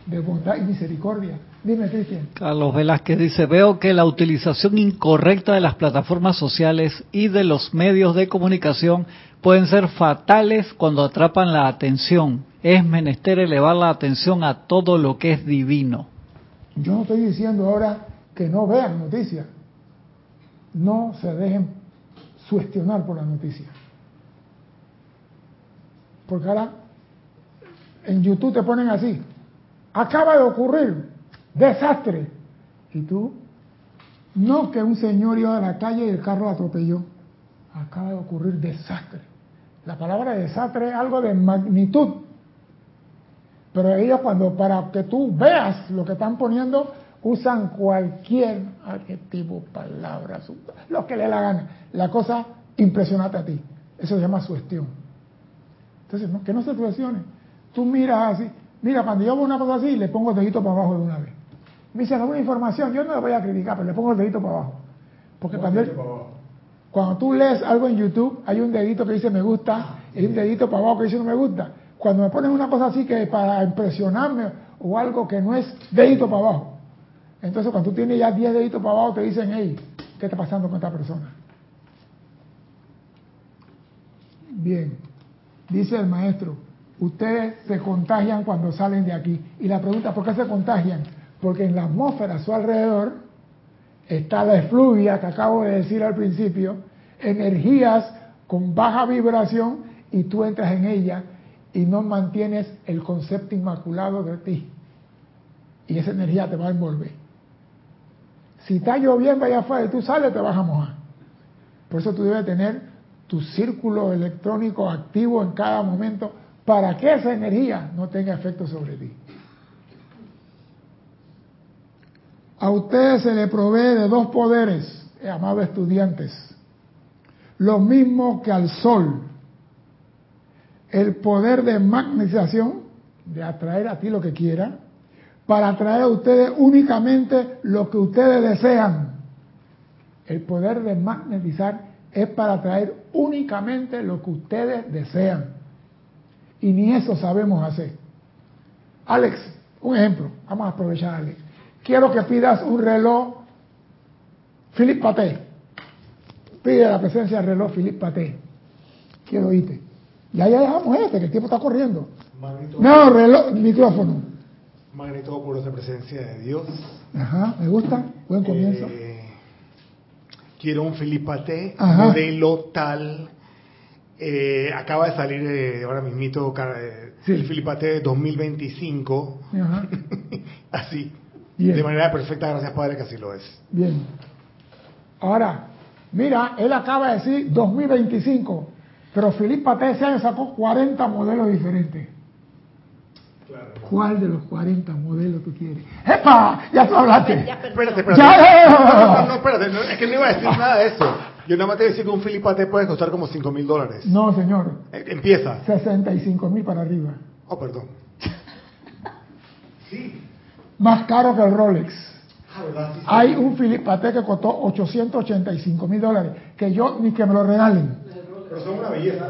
de bondad y misericordia. Dime, Cristian. Carlos Velázquez dice, veo que la utilización incorrecta de las plataformas sociales y de los medios de comunicación pueden ser fatales cuando atrapan la atención. Es menester elevar la atención a todo lo que es divino. Yo no estoy diciendo ahora que no vean noticias. No se dejen sugestionar por las noticias. Porque ahora en YouTube te ponen así. Acaba de ocurrir Desastre. ¿Y tú? No que un señor iba a la calle y el carro atropelló. Acaba de ocurrir desastre. La palabra desastre es algo de magnitud. Pero ellos cuando para que tú veas lo que están poniendo, usan cualquier adjetivo, palabra, lo que le la gana. La cosa impresionante a ti. Eso se llama sugestión. Entonces, que no se suestione. Tú miras así. Mira, cuando yo veo una cosa así, le pongo el dedito para abajo de una vez me dicen alguna información, yo no le voy a criticar, pero le pongo el dedito para abajo. Porque cuando, cuando tú lees algo en YouTube, hay un dedito que dice me gusta y un dedito para abajo que dice no me gusta. Cuando me ponen una cosa así que para impresionarme o algo que no es dedito para abajo. Entonces cuando tú tienes ya 10 deditos para abajo te dicen, hey, ¿qué está pasando con esta persona? Bien, dice el maestro, ustedes se contagian cuando salen de aquí. Y la pregunta, ¿por qué se contagian? porque en la atmósfera a su alrededor está la efluvia que acabo de decir al principio, energías con baja vibración y tú entras en ella y no mantienes el concepto inmaculado de ti. Y esa energía te va a envolver. Si está lloviendo allá afuera y tú sales, te vas a mojar. Por eso tú debes tener tu círculo electrónico activo en cada momento para que esa energía no tenga efecto sobre ti. A ustedes se les provee de dos poderes, amados estudiantes, lo mismo que al sol. El poder de magnetización, de atraer a ti lo que quiera, para atraer a ustedes únicamente lo que ustedes desean. El poder de magnetizar es para atraer únicamente lo que ustedes desean. Y ni eso sabemos hacer. Alex, un ejemplo. Vamos a aprovechar Alex quiero que pidas un reloj Philippe Paté. Pide la presencia del reloj Philippe Paté. Quiero oírte. Ya ya dejamos este, que el tiempo está corriendo. no, reloj, micrófono. Magneto por esa presencia de Dios. Ajá, me gusta. Buen comienzo. Eh, quiero un Philippe Paté, modelo tal. Eh, acaba de salir eh, ahora mismito eh, el Philippe Paté 2025. Ajá. (laughs) Así. De manera perfecta, gracias Padre, que así lo es. Bien. Ahora, mira, él acaba de decir 2025. Pero Philippe Paté ese año sacó 40 modelos diferentes. ¿Cuál de los 40 modelos tú quieres? ¡Epa! Ya tú hablaste. Espérate, espérate. Ya. No, no, no, espérate. no, es que no iba a decir nada de eso. Yo nada más te voy a decir que un Filipate puede costar como 5 mil dólares. No, señor. Eh, Empieza. 65 mil para arriba. Oh, perdón. Sí. Más caro que el Rolex. Ah, ¿verdad? Sí, sí. Hay un Philippe Paté que costó 885 mil dólares. Que yo ni que me lo regalen. Pero son una belleza.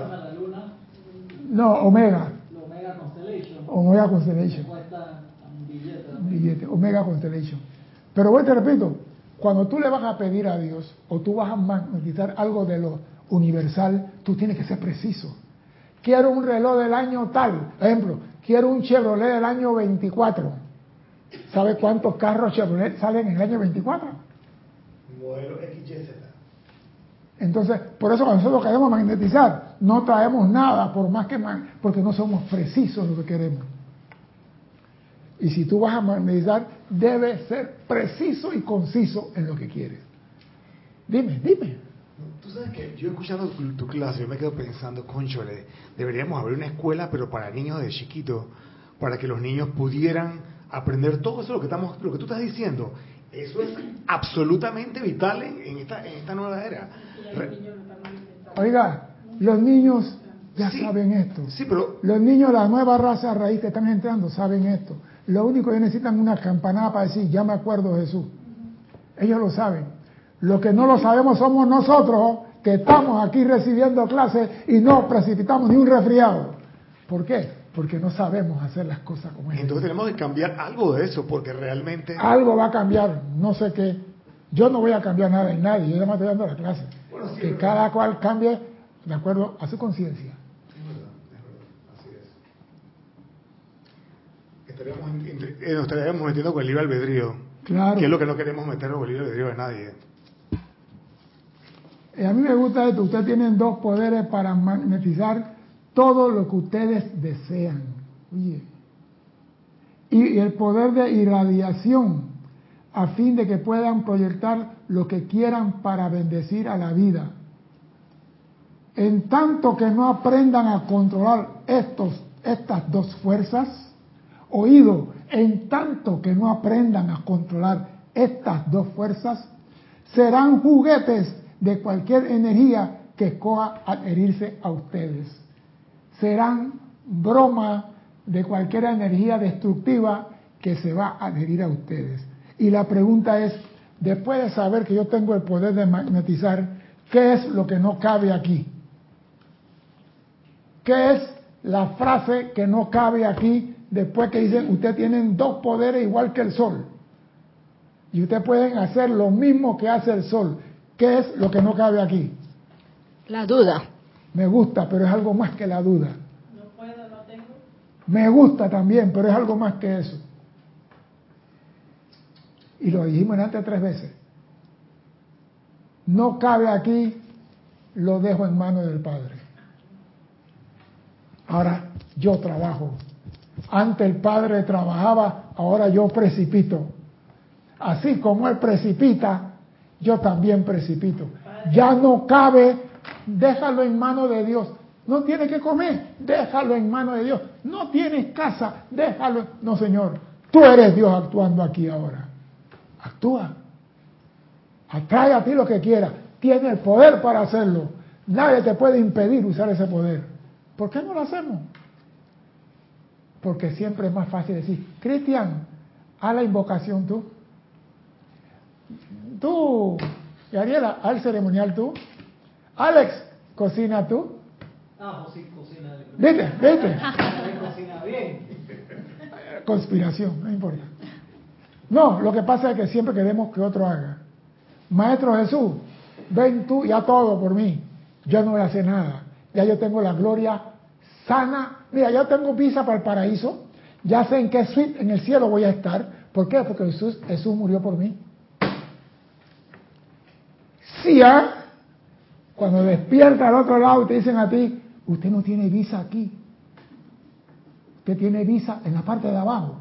No, Omega. Omega Constellation, Omega Constellation. cuesta un billete. billete, Omega Constellation. Pero bueno, te repito, cuando tú le vas a pedir a Dios o tú vas a magnetizar algo de lo universal, tú tienes que ser preciso. Quiero un reloj del año tal, ejemplo, quiero un Chevrolet del año 24. ¿Sabe cuántos carros Chevrolet salen en el año 24? Modelo XYZ. Entonces, por eso cuando nosotros queremos magnetizar, no traemos nada, por más que man- porque no somos precisos en lo que queremos. Y si tú vas a magnetizar, debes ser preciso y conciso en lo que quieres. Dime, dime. Tú sabes que yo escuchando tu, tu clase, yo me quedo pensando, conchole, deberíamos abrir una escuela, pero para niños de chiquito, para que los niños pudieran aprender todo eso lo que estamos, lo que tú estás diciendo. Eso es absolutamente vital en, en esta, en esta nueva era. Re- Oiga, los niños ya Sí. saben esto. Sí, pero Los niños, la nueva raza raíz que están entrando, saben esto. Lo único que necesitan es una campanada para decir, ya me acuerdo Jesús. Ellos lo saben. Lo que no lo sabemos somos nosotros, que estamos aquí recibiendo clases y no precipitamos ni un resfriado. ¿Por qué? Porque no sabemos hacer las cosas como es. entonces tenemos que cambiar algo de eso, porque realmente... Algo va a cambiar, no sé qué. Yo no voy a cambiar nada en nadie, yo nada más estoy dando la clase. Bueno, sí, que cada cual cambie de acuerdo a su conciencia. Es verdad, es verdad, así es. Estaríamos, eh, nos estaríamos metiendo con el libre albedrío, Claro. que es lo que no queremos meternos con el libre albedrío de nadie. Y a mí me gusta esto, ustedes tienen dos poderes para magnetizar todo lo que ustedes desean. Oye. Y el poder de irradiación, a fin de que puedan proyectar lo que quieran para bendecir a la vida. En tanto que no aprendan a controlar estos, estas dos fuerzas, oído, en tanto que no aprendan a controlar estas dos fuerzas, serán juguetes de cualquier energía que coa adherirse a ustedes. Serán broma de cualquier energía destructiva que se va a adherir a ustedes. Y la pregunta es, después de saber que yo tengo el poder de magnetizar, ¿qué es lo que no cabe aquí? ¿Qué es la frase que no cabe aquí después que dicen, ustedes tienen dos poderes igual que el sol? Y ustedes pueden hacer lo mismo que hace el sol. ¿Qué es lo que no cabe aquí? La duda. Me gusta, pero es algo más que la duda. Me gusta también, pero es algo más que eso. Y lo dijimos antes tres veces. No cabe aquí, lo dejo en manos del Padre. Ahora yo trabajo. Antes el Padre trabajaba, ahora yo precipito. Así como Él precipita, yo también precipito. Ya no cabe, déjalo en manos de Dios. No tiene que comer, déjalo en manos de Dios. No tienes casa, déjalo. No, Señor, tú eres Dios actuando aquí ahora. Actúa. Atrae a ti lo que quieras. Tiene el poder para hacerlo. Nadie te puede impedir usar ese poder. ¿Por qué no lo hacemos? Porque siempre es más fácil decir, Cristian, haz la invocación tú. Tú, Ariela, haz el ceremonial tú. Alex, cocina tú. Ah, pues sí, cocina. Vete, vete. (laughs) cocina bien. (laughs) Conspiración, no importa. No, lo que pasa es que siempre queremos que otro haga. Maestro Jesús, ven tú y haz todo por mí. Yo no voy a hacer nada. Ya yo tengo la gloria sana. Mira, ya tengo visa para el paraíso. Ya sé en qué suite en el cielo voy a estar. ¿Por qué? Porque Jesús, Jesús murió por mí. Sí, ¿ah? Cuando despierta al otro lado y te dicen a ti, usted no tiene visa aquí. Usted tiene visa en la parte de abajo.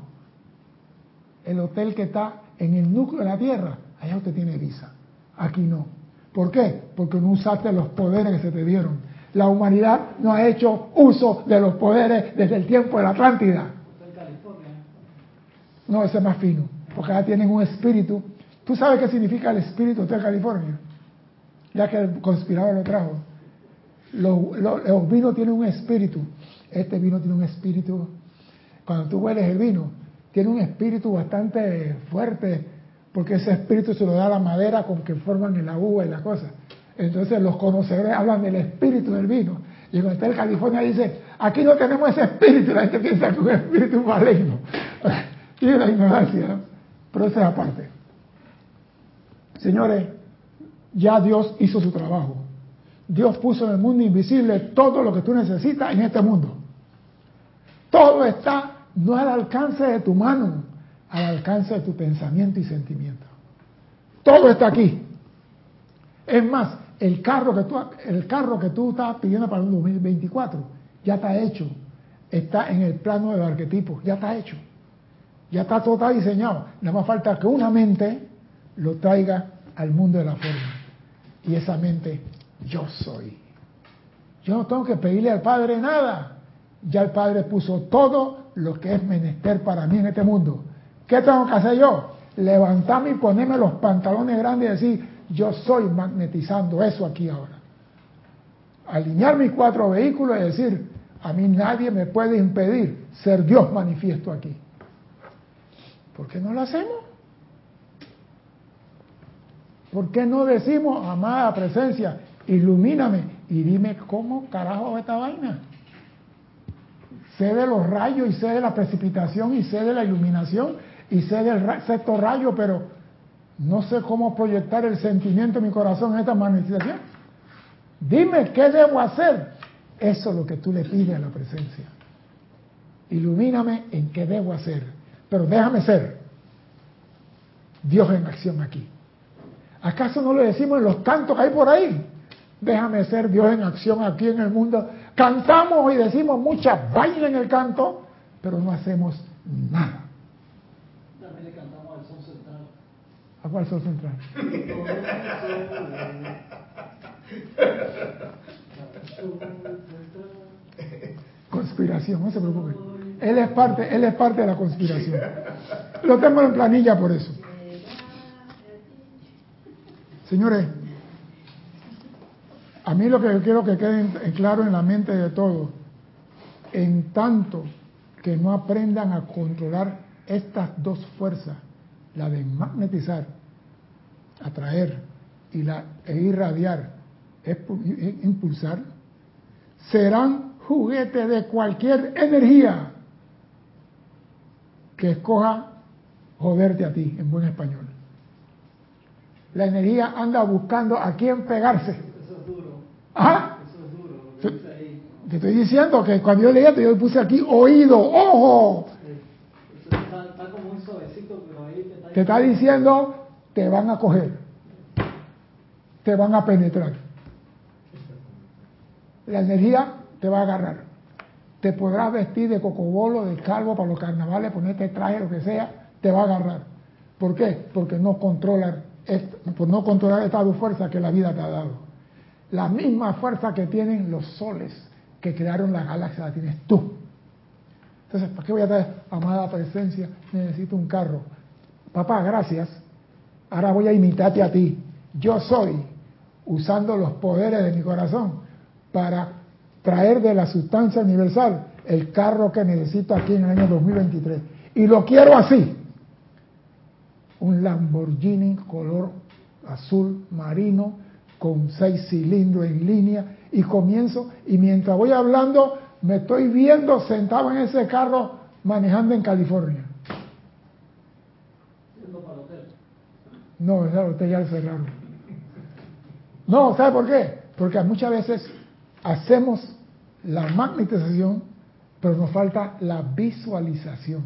El hotel que está en el núcleo de la Tierra, allá usted tiene visa. Aquí no. ¿Por qué? Porque no usaste los poderes que se te dieron. La humanidad no ha hecho uso de los poderes desde el tiempo de la Atlántida. No, ese es más fino, porque ya tienen un espíritu. ¿Tú sabes qué significa el espíritu de California? Ya que el conspirador lo trajo. Los, los vinos tienen un espíritu. Este vino tiene un espíritu. Cuando tú hueles el vino, tiene un espíritu bastante fuerte, porque ese espíritu se lo da la madera con que forman el uva y la cosa. Entonces los conocedores hablan del espíritu del vino. Y está en California dice, aquí no tenemos ese espíritu, la gente piensa que es un espíritu maligno. (laughs) y la ignorancia, ¿no? Pero esa es aparte. Señores, ya Dios hizo su trabajo. Dios puso en el mundo invisible todo lo que tú necesitas en este mundo. Todo está no al alcance de tu mano, al alcance de tu pensamiento y sentimiento. Todo está aquí. Es más, el carro que tú, el carro que tú estás pidiendo para el 2024 ya está hecho. Está en el plano del arquetipo, ya está hecho. Ya está todo diseñado. Nada más falta que una mente lo traiga al mundo de la forma. Y esa mente, yo soy. Yo no tengo que pedirle al Padre nada. Ya el Padre puso todo lo que es menester para mí en este mundo. ¿Qué tengo que hacer yo? Levantarme y ponerme los pantalones grandes y decir, yo soy magnetizando eso aquí ahora. Alinear mis cuatro vehículos y decir, a mí nadie me puede impedir ser Dios manifiesto aquí. ¿Por qué no lo hacemos? ¿Por qué no decimos, amada presencia, ilumíname y dime cómo carajo esta vaina? Sé de los rayos y sé de la precipitación y sé de la iluminación y sé del sexto rayo, pero no sé cómo proyectar el sentimiento en mi corazón en esta manifestación. Dime qué debo hacer. Eso es lo que tú le pides a la presencia. Ilumíname en qué debo hacer. Pero déjame ser Dios en acción aquí. ¿Acaso no lo decimos en los cantos que hay por ahí? Déjame ser Dios en acción aquí en el mundo. Cantamos y decimos mucha baile en el canto, pero no hacemos nada. ¿A cuál central? Conspiración, no se preocupe. Él es parte, él es parte de la conspiración. Lo tengo en planilla por eso. Señores, a mí lo que quiero que quede claro en la mente de todos, en tanto que no aprendan a controlar estas dos fuerzas, la de magnetizar, atraer y la e irradiar, impulsar, serán juguetes de cualquier energía que escoja joderte a ti, en buen español. La energía anda buscando a quién pegarse. Eso es duro. ¿Ah? Eso es duro. Te, estoy diciendo que cuando yo leía, yo puse aquí oído, ojo. te está diciendo, te van a coger, te van a penetrar. La energía te va a agarrar. Te podrás vestir de cocobolo, de calvo para los carnavales, ponerte traje, lo que sea, te va a agarrar. ¿Por qué? Porque no controla, por no controlar esta fuerza que la vida te ha dado. La misma fuerza que tienen los soles que crearon la galaxia la tienes tú. Entonces, ¿para qué voy a traer, amada presencia? Necesito un carro. Papá, gracias. Ahora voy a imitarte a ti. Yo soy, usando los poderes de mi corazón, para traer de la sustancia universal el carro que necesito aquí en el año 2023. Y lo quiero así. Un Lamborghini color azul marino con seis cilindros en línea y comienzo y mientras voy hablando me estoy viendo sentado en ese carro manejando en California. No, hotel ya cerraron. No, ¿sabe por qué? Porque muchas veces hacemos la magnetización, pero nos falta la visualización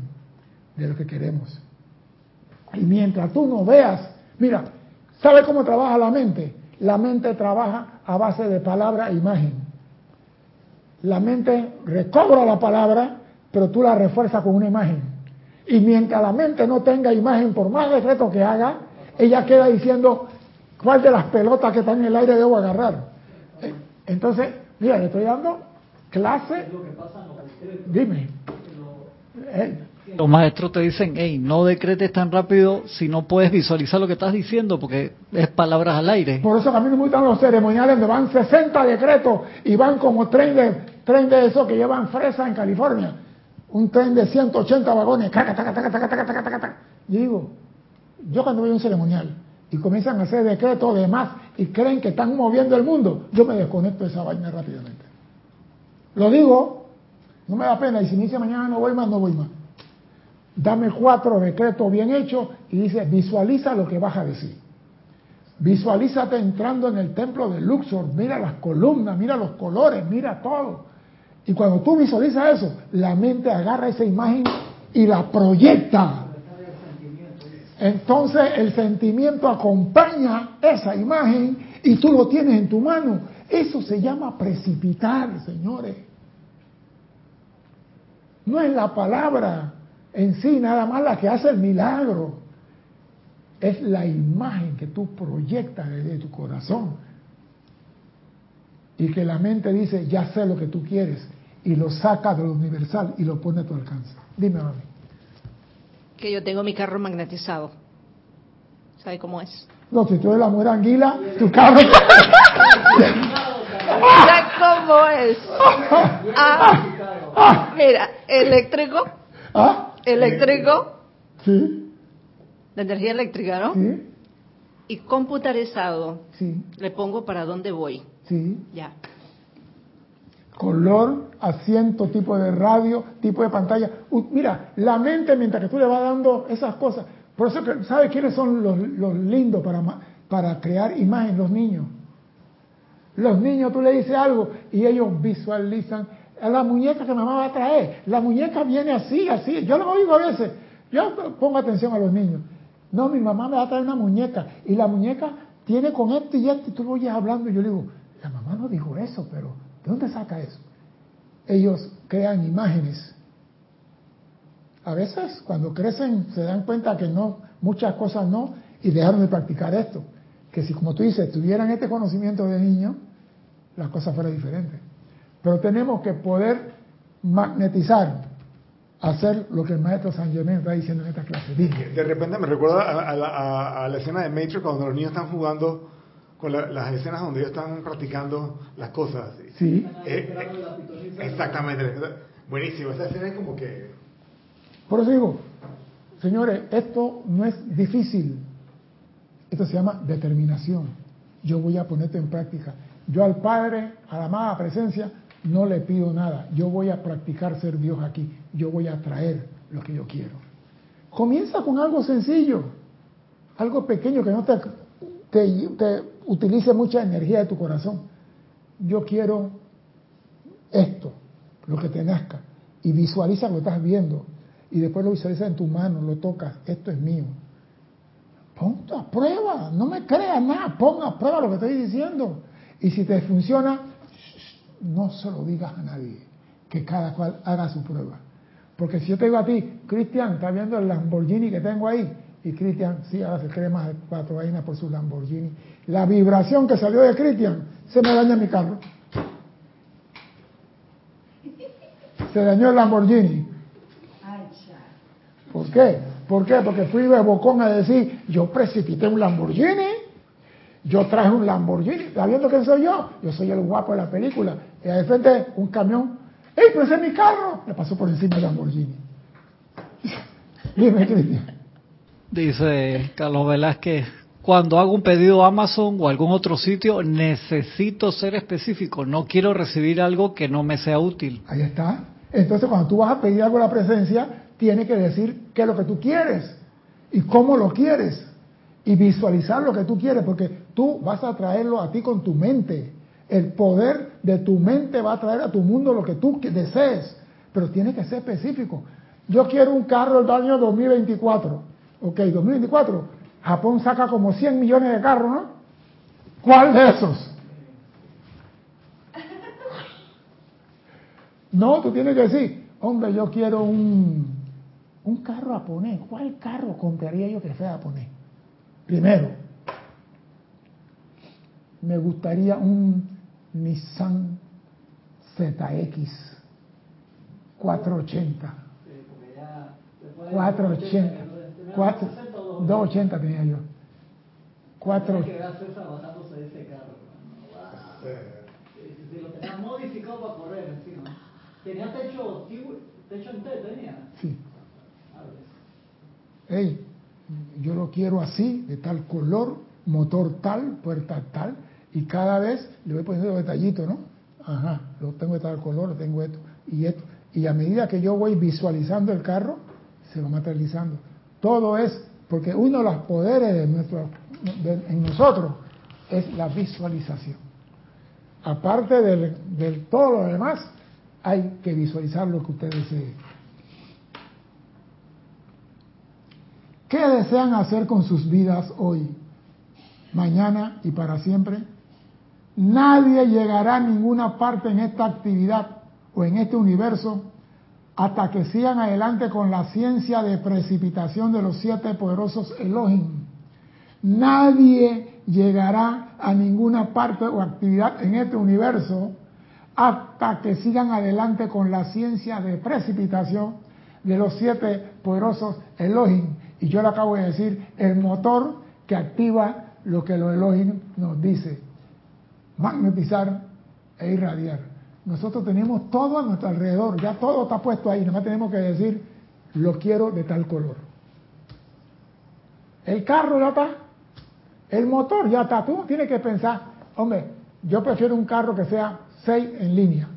de lo que queremos. Y mientras tú no veas, mira, ¿sabe cómo trabaja la mente? La mente trabaja a base de palabra e imagen. La mente recobra la palabra, pero tú la refuerzas con una imagen. Y mientras la mente no tenga imagen, por más decreto que haga, ella queda diciendo cuál de las pelotas que están en el aire debo agarrar. Entonces, Mira, le estoy dando clase. Dime. Eh, Los maestros te dicen, hey, no decretes tan rápido si no puedes visualizar lo que estás diciendo, porque es palabras al aire. Por eso que a mí no me gustan los ceremoniales donde van 60 decretos y van como tren de, tren de esos que llevan fresa en California. Un tren de 180 vagones. Taca, taca, taca, taca, taca, taca, taca, taca. Y digo, yo cuando voy a un ceremonial y comienzan a hacer decretos de más y creen que están moviendo el mundo, yo me desconecto de esa vaina rápidamente. Lo digo, no me da pena, y si me dice mañana no voy más, no voy más. Dame cuatro decretos bien hechos y dice, visualiza lo que vas a decir. Visualízate entrando en el templo de Luxor, mira las columnas, mira los colores, mira todo. Y cuando tú visualizas eso, la mente agarra esa imagen y la proyecta. Entonces el sentimiento acompaña esa imagen y tú lo tienes en tu mano. Eso se llama precipitar, señores. No es la palabra en sí nada más la que hace el milagro. Es la imagen que tú proyectas desde tu corazón. Y que la mente dice, ya sé lo que tú quieres. Y lo saca de lo universal y lo pone a tu alcance. Dime, mami. Que yo tengo mi carro magnetizado. ¿Sabe cómo es? No, si tú eres la mujer anguila, tu carro... (laughs) ¿Sabe cómo es? Ah, mira, eléctrico, ¿Ah? eléctrico, Sí, de energía eléctrica, ¿no? sí, Y computarizado. sí, Le pongo para dónde voy. sí. Ya. Color, asiento, tipo de radio, tipo de pantalla. Mira, la mente mientras que tú le vas dando esas cosas. Por eso ¿sabes quiénes son los, los lindos para, para crear imagen? Los niños. Los niños tú le dices algo y ellos visualizan a la muñeca que mamá va a traer. La muñeca viene así, así. Yo lo oigo a veces. Yo pongo atención a los niños. No, mi mamá me va a traer una muñeca y la muñeca tiene con esto y esto y tú lo oyes hablando y yo le digo, la mamá no dijo eso, pero ¿de dónde saca eso? Ellos crean imágenes. A veces cuando crecen se dan cuenta que no, muchas cosas no y dejaron de practicar esto. Que si como tú dices, tuvieran este conocimiento de niño, la cosa fuera diferente. Pero tenemos que poder magnetizar, hacer lo que el maestro San Germain está diciendo en esta clase. Dime. De repente me recuerda a- a la escena de Matrix cuando los niños están jugando con la- las escenas donde ellos están practicando las cosas. Sí, Eh, eh, exactamente. Buenísimo. Esa escena es como que... por eso digo, señores, esto no es difícil. Esto se llama determinación. Yo voy a ponerte en práctica. Yo al Padre, a la amada presencia, no le pido nada. Yo voy a practicar ser Dios aquí. Yo voy a traer lo que yo quiero. Comienza con algo sencillo, algo pequeño que no te, te, te utilice mucha energía de tu corazón. Yo quiero esto, lo que te nazca, y visualiza lo que estás viendo, y después lo visualiza en tu mano, lo tocas, esto es mío. Ponte a prueba, no me creas nada, pon a prueba lo que estoy diciendo. Y si te funciona, no se lo digas a nadie, que cada cual haga su prueba. Porque si yo te digo a ti, Cristian, ¿estás viendo el Lamborghini que tengo ahí? Y Cristian, sí, ahora se cree más de cuatro vainas por su Lamborghini. La vibración que salió de Cristian, se me daña mi carro. Se dañó el Lamborghini. ¿Por qué? ¿Por qué? Porque fui de bocón a decir, yo precipité un Lamborghini, yo traje un Lamborghini, ¿está viendo quién soy yo? Yo soy el guapo de la película. Y de frente un camión, ¡ey, pero ese es mi carro! Le pasó por encima el Lamborghini. (laughs) Dime, Cristian. Dice Carlos Velázquez, cuando hago un pedido a Amazon o algún otro sitio, necesito ser específico. No quiero recibir algo que no me sea útil. Ahí está. Entonces, cuando tú vas a pedir algo a la presencia, tienes que decir qué es lo que tú quieres y cómo lo quieres y visualizar lo que tú quieres, porque tú vas a traerlo a ti con tu mente. El poder de tu mente va a traer a tu mundo lo que tú desees, pero tiene que ser específico. Yo quiero un carro el año 2024. Ok, 2024. Japón saca como 100 millones de carros, ¿no? ¿Cuál de esos? No, tú tienes que decir, hombre, yo quiero un, un carro japonés. ¿Cuál carro compraría yo que sea japonés? Primero, me gustaría un Nissan ZX 480. Sí, porque ya después de 480. Tenía 4, 260 o 280 tenía yo. 4. Tenía que ver a César bajándose de ese carro. Wow. Sí, lo tenía modificado para correr encima. Tenía techo, techo en T, tenía. Sí. A ver. Hey, yo lo quiero así, de tal color, motor tal, puerta tal, y cada vez le voy poniendo detallitos, ¿no? Ajá, lo tengo de tal color, lo tengo esto y esto. Y a medida que yo voy visualizando el carro, se va materializando. Todo es, porque uno de los poderes de nuestro, de- en nosotros es la visualización. Aparte del todo lo demás, hay que visualizar lo que usted desee. ¿Qué desean hacer con sus vidas hoy, mañana y para siempre? Nadie llegará a ninguna parte en esta actividad o en este universo hasta que sigan adelante con la ciencia de precipitación de los siete poderosos Elohim. Nadie llegará a ninguna parte o actividad en este universo hasta que sigan adelante con la ciencia de precipitación de los siete poderosos Elohim. Y yo le acabo de decir, el motor que activa lo que los Elohim nos dice, magnetizar e irradiar. Nosotros tenemos todo a nuestro alrededor, ya todo está puesto ahí, nada más tenemos que decir, lo quiero de tal color. El carro ya está, el motor ya está, tú tienes que pensar, hombre, yo prefiero un carro que sea 6 en línea,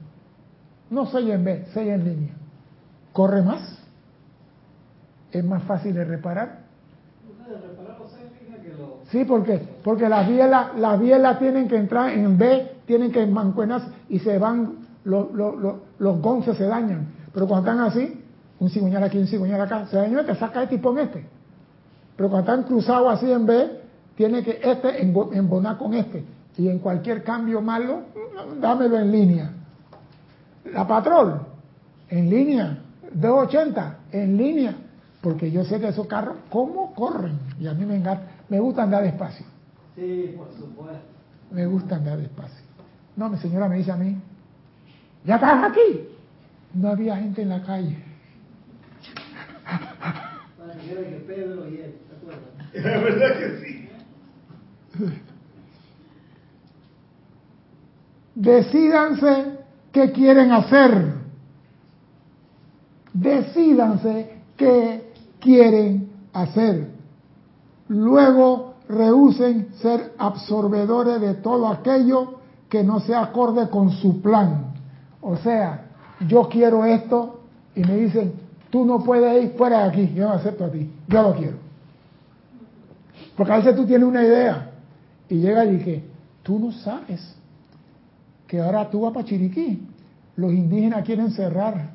no 6 en B, 6 en línea. ¿Corre más? ¿Es más fácil de reparar? Ustedes reparar los seis líneas que lo. Sí, porque porque las bielas las bielas tienen que entrar en B, tienen que mancuenarse y se van los los los, los gonces se dañan. Pero cuando están así, un cigüeñal aquí, un cigüeñal acá, se dañó este, saca este y pon este. Pero cuando están cruzados así en B, tiene que este embo- embonar con este. Y en cualquier cambio malo, dámelo en línea. La patrol, en línea. 280, en línea. Porque yo sé que esos carros, ¿cómo corren? Y a mí me, encanta, me gusta andar despacio. Sí, por supuesto. Me gusta andar despacio. No, mi señora me dice a mí, ¿ya estás aquí? No había gente en la calle. Para que quede que Pedro y él, ¿te acuerdas? (laughs) La verdad que sí. Decídanse qué quieren hacer. Decídanse qué quieren hacer. Luego rehúsen ser absorbedores de todo aquello que no sea acorde con su plan. O sea, yo quiero esto y me dicen, tú no puedes ir fuera de aquí, yo no acepto a ti, yo lo quiero. Porque a veces tú tienes una idea y llega y que tú no sabes que ahora tú vas para Chiriquí, los indígenas quieren cerrar,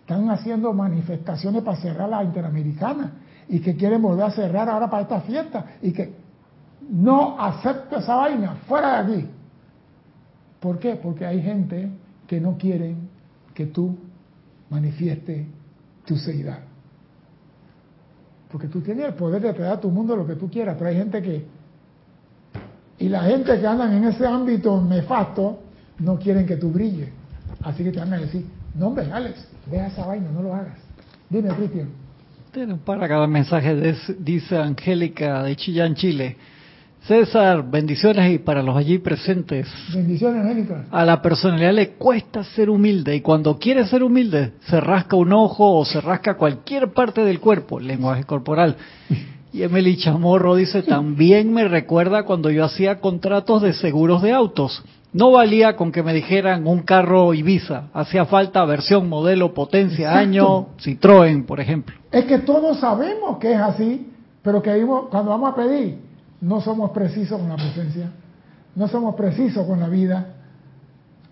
están haciendo manifestaciones para cerrar la interamericana y que quieren volver a cerrar ahora para esta fiesta y que no acepto esa vaina, fuera de aquí. ¿Por qué? Porque hay gente que no quieren que tú manifieste tu seidad. Porque tú tienes el poder de traer a tu mundo lo que tú quieras, pero hay gente que y la gente que andan en ese ámbito nefasto no quieren que tú brilles. Así que te van a decir, no hombre, Alex, deja esa vaina, no lo hagas. Dime, Cristian. Para cada mensaje, des- dice Angélica de Chillán, Chile. César, bendiciones y para los allí presentes. Bendiciones, Angélica. A la personalidad le cuesta ser humilde y cuando quiere ser humilde se rasca un ojo o se rasca cualquier parte del cuerpo, lenguaje corporal. Y Emily Chamorro dice, también me recuerda cuando yo hacía contratos de seguros de autos. No valía con que me dijeran un carro Ibiza, hacía falta versión, modelo, potencia, Exacto. año, Citroën, por ejemplo. Es que todos sabemos que es así, pero que cuando vamos a pedir, no somos precisos con la presencia, no somos precisos con la vida.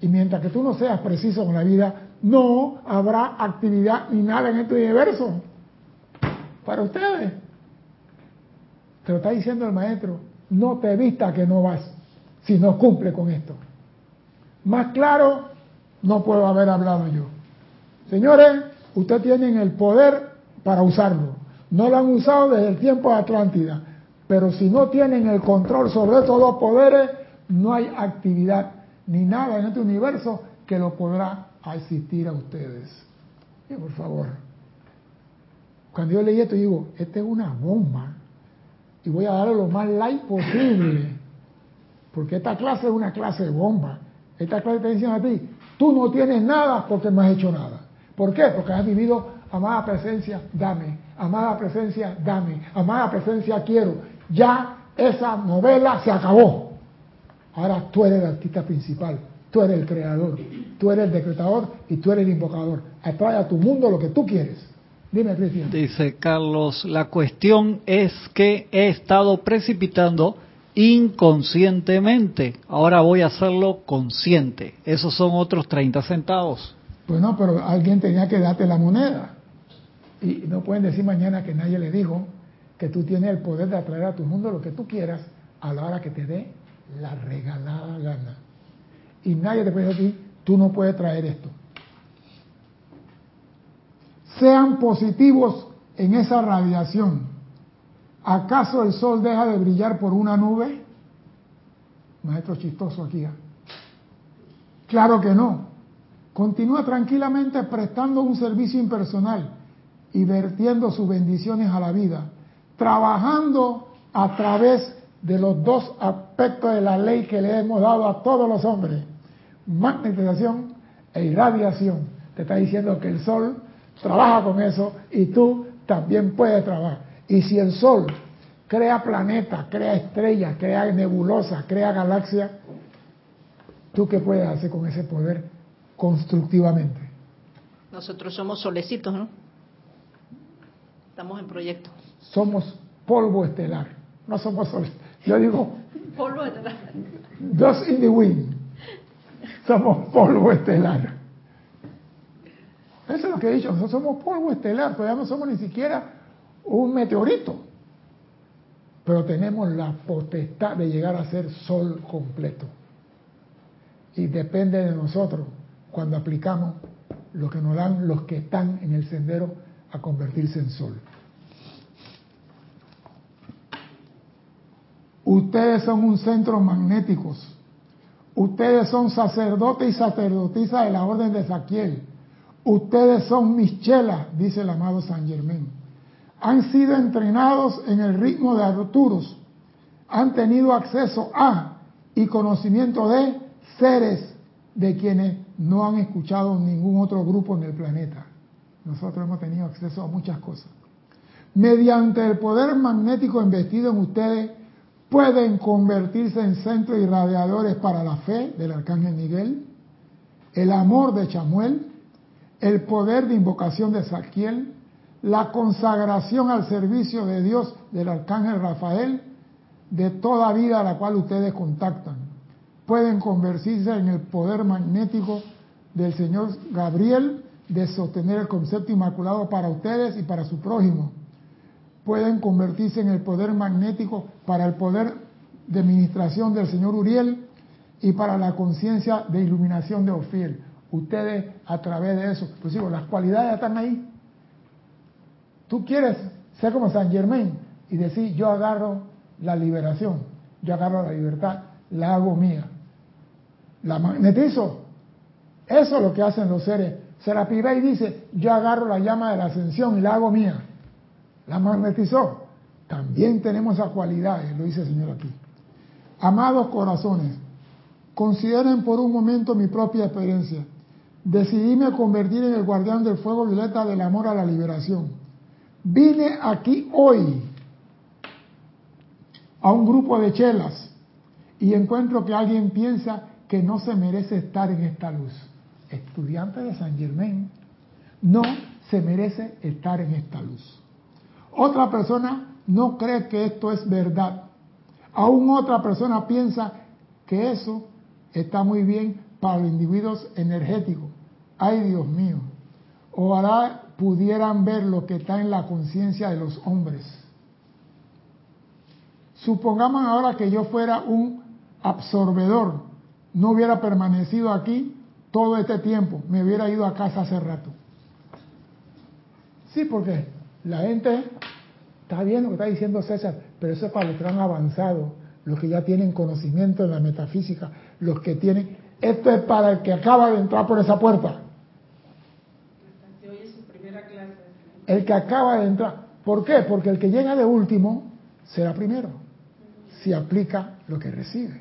Y mientras que tú no seas preciso con la vida, no habrá actividad ni nada en este universo para ustedes. Te lo está diciendo el maestro, no te vista que no vas si no cumple con esto. Más claro, no puedo haber hablado yo. Señores, ustedes tienen el poder para usarlo. No lo han usado desde el tiempo de Atlántida. Pero si no tienen el control sobre estos dos poderes, no hay actividad ni nada en este universo que lo podrá asistir a ustedes. Y por favor, cuando yo leí esto, digo, esta es una bomba. Y voy a darle lo más light posible. Porque esta clase es una clase de bomba. Esta clase te dice a ti, tú no tienes nada porque no has hecho nada. ¿Por qué? Porque has vivido, amada presencia, dame. Amada presencia, dame. Amada presencia, quiero. Ya esa novela se acabó. Ahora tú eres el artista principal. Tú eres el creador, tú eres el decretador y tú eres el invocador. Atrae a tu mundo lo que tú quieres. Dime, Cristian. Dice Carlos, la cuestión es que he estado precipitando inconscientemente. Ahora voy a hacerlo consciente. Esos son otros 30 centavos. Pues no, pero alguien tenía que darte la moneda. Y no pueden decir mañana que nadie le dijo que tú tienes el poder de atraer a tu mundo lo que tú quieras a la hora que te dé la regalada gana y nadie te puede decir, tú no puedes traer esto. Sean positivos en esa radiación. ¿Acaso el sol deja de brillar por una nube? Maestro chistoso aquí. ¿eh? Claro que no. Continúa tranquilamente prestando un servicio impersonal y vertiendo sus bendiciones a la vida, trabajando a través de los dos aspectos de la ley que le hemos dado a todos los hombres magnetización e irradiación. Te está diciendo que el Sol trabaja con eso y tú también puedes trabajar. Y si el Sol crea planetas, crea estrellas, crea nebulosas, crea galaxias, ¿tú qué puedes hacer con ese poder constructivamente? Nosotros somos solecitos, ¿no? Estamos en proyecto. Somos polvo estelar, no somos soles. Yo digo, polvo estelar. Dust in the wind somos polvo estelar. Eso es lo que he dicho, nosotros somos polvo estelar, todavía no somos ni siquiera un meteorito, pero tenemos la potestad de llegar a ser sol completo. Y depende de nosotros cuando aplicamos lo que nos dan los que están en el sendero a convertirse en sol. Ustedes son un centro magnéticos Ustedes son sacerdotes y sacerdotisas de la orden de Saquiel. Ustedes son mis chelas, dice el amado San Germán. Han sido entrenados en el ritmo de Arturos. Han tenido acceso a y conocimiento de seres de quienes no han escuchado ningún otro grupo en el planeta. Nosotros hemos tenido acceso a muchas cosas. Mediante el poder magnético investido en ustedes, pueden convertirse en centros irradiadores para la fe del arcángel Miguel, el amor de Chamuel, el poder de invocación de Saquiel, la consagración al servicio de Dios del arcángel Rafael, de toda vida a la cual ustedes contactan. Pueden convertirse en el poder magnético del Señor Gabriel de sostener el concepto inmaculado para ustedes y para su prójimo pueden convertirse en el poder magnético para el poder de administración del señor Uriel y para la conciencia de iluminación de Ofiel. Ustedes a través de eso, pues digo, las cualidades están ahí. Tú quieres ser como San Germain y decir, yo agarro la liberación, yo agarro la libertad, la hago mía. La magnetizo. Eso es lo que hacen los seres. Serapis y dice, yo agarro la llama de la ascensión y la hago mía la magnetizó. También tenemos esa cualidad, lo dice el Señor aquí. Amados corazones, consideren por un momento mi propia experiencia. Decidíme convertir en el guardián del fuego violeta del amor a la liberación. Vine aquí hoy a un grupo de chelas y encuentro que alguien piensa que no se merece estar en esta luz. Estudiante de San Germain no se merece estar en esta luz. Otra persona no cree que esto es verdad. Aún otra persona piensa que eso está muy bien para los individuos energéticos. Ay Dios mío, ojalá pudieran ver lo que está en la conciencia de los hombres. Supongamos ahora que yo fuera un absorbedor, no hubiera permanecido aquí todo este tiempo, me hubiera ido a casa hace rato. Sí, porque la gente está bien lo que está diciendo César, pero eso es para los que han avanzado, los que ya tienen conocimiento en la metafísica, los que tienen Esto es para el que acaba de entrar por esa puerta. El que acaba de entrar. ¿Por qué? Porque el que llega de último será primero. Si aplica lo que recibe.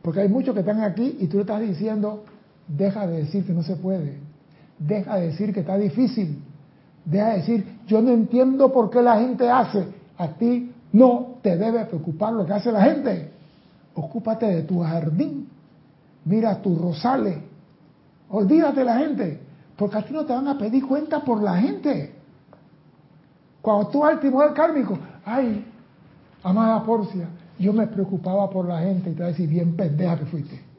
Porque hay muchos que están aquí y tú le estás diciendo, deja de decir que no se puede. Deja de decir que está difícil. Deja de decir, yo no entiendo por qué la gente hace. A ti no te debe preocupar lo que hace la gente. Ocúpate de tu jardín. Mira tus rosales. Olvídate de la gente. Porque a ti no te van a pedir cuenta por la gente. Cuando tú vas al tribunal kármico, ay, amada Porcia, yo me preocupaba por la gente y te voy a decir, bien pendeja que fuiste.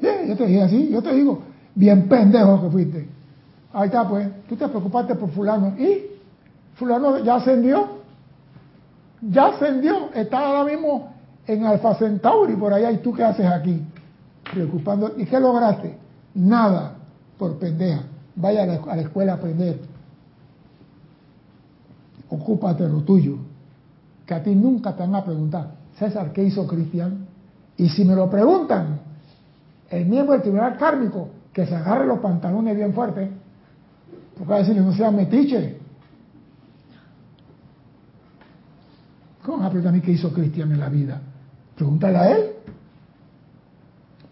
yo te dije así, yo te digo, bien pendejo que fuiste. Ahí está, pues, tú te preocupaste por fulano. ¿Y? Fulano ya ascendió. Ya ascendió. Está ahora mismo en Alfa Centauri, por allá. ¿Y tú qué haces aquí? Preocupando. ¿Y qué lograste? Nada, por pendeja. Vaya a la, escuela a aprender. Ocúpate de lo tuyo. Que a ti nunca te van a preguntar, César, ¿qué hizo Cristian? Y si me lo preguntan, el miembro del tribunal kármico, que se agarre los pantalones bien fuertes, porque a decirle, no sea metiche. ¿Cómo vas a mí qué hizo Cristian en la vida? Pregúntale a él.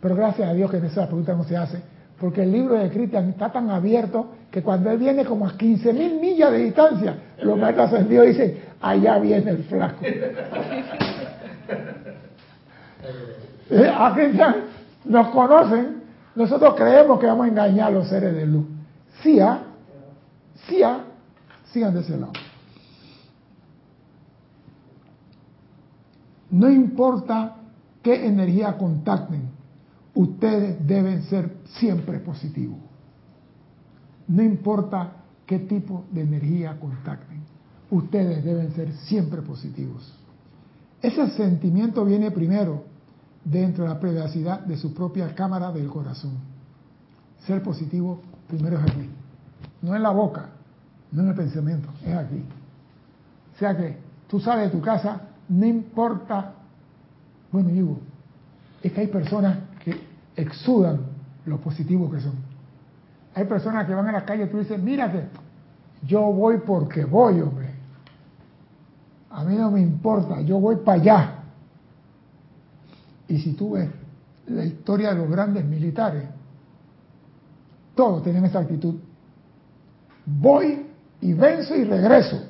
Pero gracias a Dios que esa pregunta no se hace, porque el libro de Cristian está tan abierto que cuando él viene como a 15 mil millas de distancia, los maestros ascendidos dicen, allá viene el flaco. (laughs) eh, a Cristian nos conocen, nosotros creemos que vamos a engañar a los seres de luz. Sí, ¿ah? Sí, ¿ah? Sigan de ese lado. No importa qué energía contacten, ustedes deben ser siempre positivos. No importa qué tipo de energía contacten, ustedes deben ser siempre positivos. Ese sentimiento viene primero dentro de la privacidad de su propia cámara del corazón. Ser positivo primero es aquí, no en la boca, no en el pensamiento, es aquí. O sea que tú sales de tu casa, no importa, bueno, digo, es que hay personas exudan lo positivo que son. Hay personas que van a la calle y tú dices, mírate, yo voy porque voy, hombre. A mí no me importa, yo voy para allá. Y si tú ves la historia de los grandes militares, todos tienen esa actitud. Voy y venzo y regreso.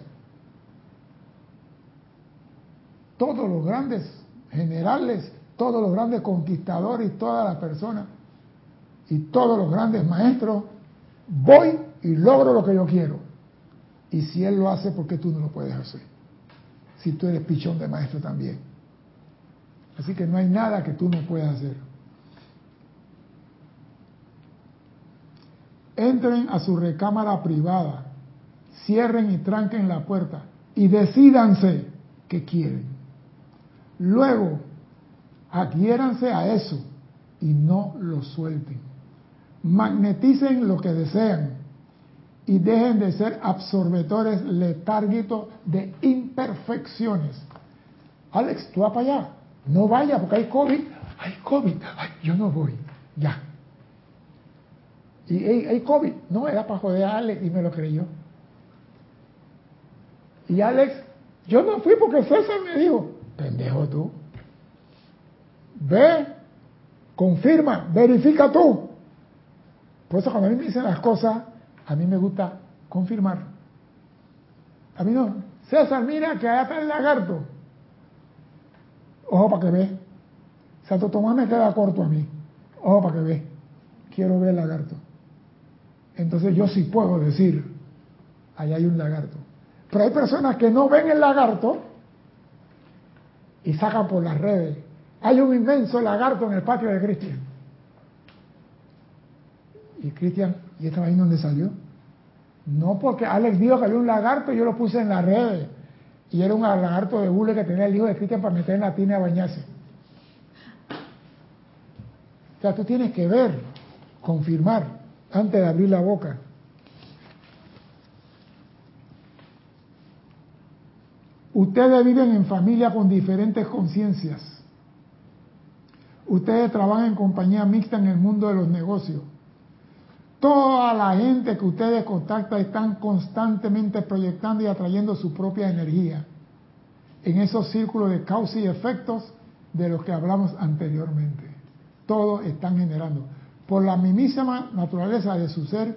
Todos los grandes generales, todos los grandes conquistadores, todas las personas y todos los grandes maestros, voy y logro lo que yo quiero. Y si él lo hace, ¿por qué tú no lo puedes hacer? Si tú eres pichón de maestro también. Así que no hay nada que tú no puedas hacer. Entren a su recámara privada, cierren y tranquen la puerta y decídanse qué quieren. Luego, adhiéranse a eso y no lo suelten. Magneticen lo que desean y dejen de ser absorbedores letárgicos de imperfecciones. Alex, tú vas para allá. No vaya porque hay COVID. Hay COVID. Yo no voy. Ya. Y hay, COVID. No, era para joder a Alex y me lo creyó. Y Alex, yo no fui porque César me dijo, pendejo tú. Ve, confirma, verifica tú. Por eso cuando a mí me dicen las cosas, a mí me gusta confirmar. A mí no. César, mira que allá está el lagarto. Ojo para que ve. Santo Tomás me queda corto a mí. Ojo para que ve. Quiero ver el lagarto. Entonces yo sí puedo decir, allá hay un lagarto. Pero hay personas que no ven el lagarto y sacan por las redes. Hay un inmenso lagarto en el patio de Cristian. Y Cristian, ¿y esta ahí dónde salió? No, porque Alex dijo que había un lagarto y yo lo puse en las redes. Y era un lagarto de hule que tenía el hijo de Cristian para meter en la tina a bañarse. O sea, tú tienes que ver, confirmar, antes de abrir la boca. Ustedes viven en familia con diferentes conciencias. Ustedes trabajan en compañía mixta en el mundo de los negocios. Toda la gente que ustedes contactan están constantemente proyectando y atrayendo su propia energía en esos círculos de causa y efectos de los que hablamos anteriormente. Todos están generando. Por la mismísima naturaleza de su ser,